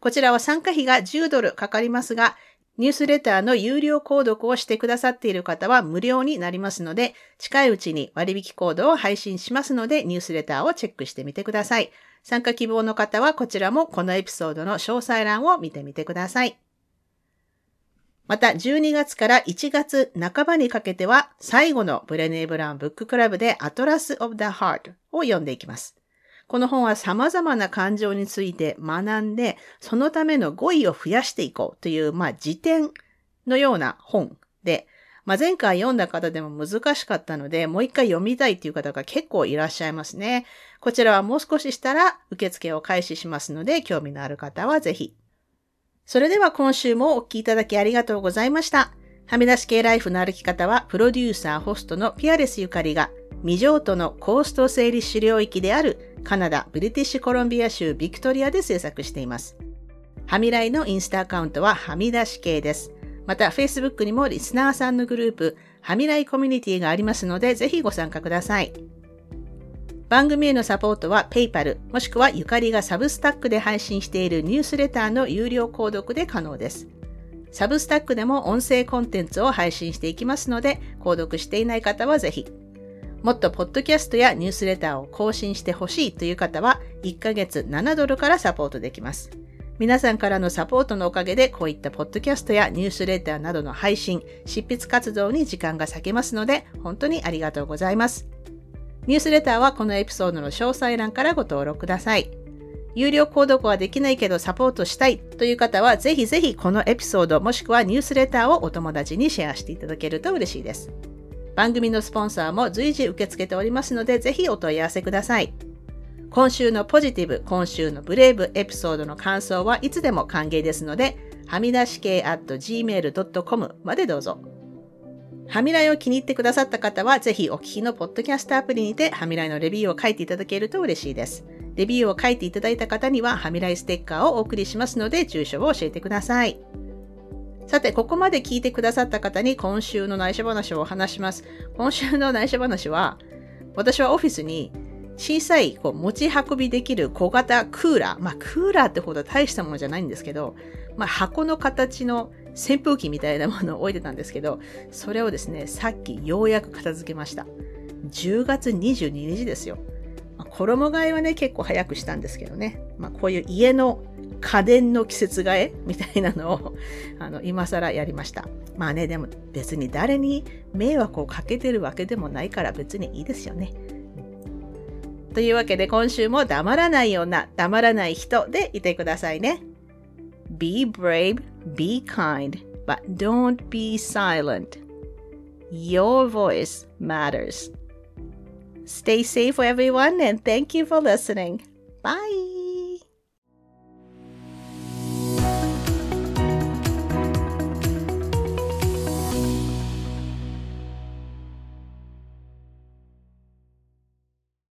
こちらは参加費が10ドルかかりますが、ニュースレターの有料購読をしてくださっている方は無料になりますので、近いうちに割引コードを配信しますので、ニュースレターをチェックしてみてください。参加希望の方はこちらもこのエピソードの詳細欄を見てみてください。また、12月から1月半ばにかけては、最後のブレネー・ブランブッククラブでアトラス・オブ・ザ・ハートを読んでいきます。この本は様々な感情について学んで、そのための語彙を増やしていこうという、まあ、辞典のような本で、まあ、前回読んだ方でも難しかったので、もう一回読みたいという方が結構いらっしゃいますね。こちらはもう少ししたら受付を開始しますので、興味のある方はぜひそれでは今週もお聴きいただきありがとうございました。はみ出し系ライフの歩き方は、プロデューサー、ホストのピアレスゆかりが、未譲渡のコースト整理主領域であるカナダ・ブリティッシュコロンビア州ビクトリアで制作しています。はみらいのインスタアカウントははみ出し系です。また、Facebook にもリスナーさんのグループ、はみらいコミュニティがありますので、ぜひご参加ください。番組へのサポートは PayPal もしくはゆかりがサブスタックで配信しているニュースレターの有料購読で可能です。サブスタックでも音声コンテンツを配信していきますので、購読していない方はぜひ。もっとポッドキャストやニュースレターを更新してほしいという方は、1ヶ月7ドルからサポートできます。皆さんからのサポートのおかげで、こういったポッドキャストやニュースレターなどの配信、執筆活動に時間が割けますので、本当にありがとうございます。ニュースレターはこのエピソードの詳細欄からご登録ください。有料購読はできないけどサポートしたいという方はぜひぜひこのエピソードもしくはニュースレターをお友達にシェアしていただけると嬉しいです。番組のスポンサーも随時受け付けておりますのでぜひお問い合わせください。今週のポジティブ、今週のブレイブエピソードの感想はいつでも歓迎ですので、はみ出し系 at gmail.com までどうぞ。ハミライを気に入ってくださった方は、ぜひお聞きのポッドキャストアプリにて、ハミライのレビューを書いていただけると嬉しいです。レビューを書いていただいた方には、ハミライステッカーをお送りしますので、住所を教えてください。さて、ここまで聞いてくださった方に今週の内緒話をお話します。今週の内緒話は、私はオフィスに小さいこう持ち運びできる小型クーラー。まあ、クーラーってほど大したものじゃないんですけど、まあ、箱の形の扇風機みたいなものを置いてたんですけど、それをですね、さっきようやく片付けました。10月22日ですよ。ま、衣替えはね、結構早くしたんですけどね。まあ、こういう家の家電の季節替えみたいなのを、あの、今更やりました。まあね、でも別に誰に迷惑をかけてるわけでもないから別にいいですよね。というわけで今週も黙らないような黙らない人でいてくださいね。Be brave, be kind, but don't be silent. Your voice matters. Stay safe, everyone, and thank you for listening. Bye.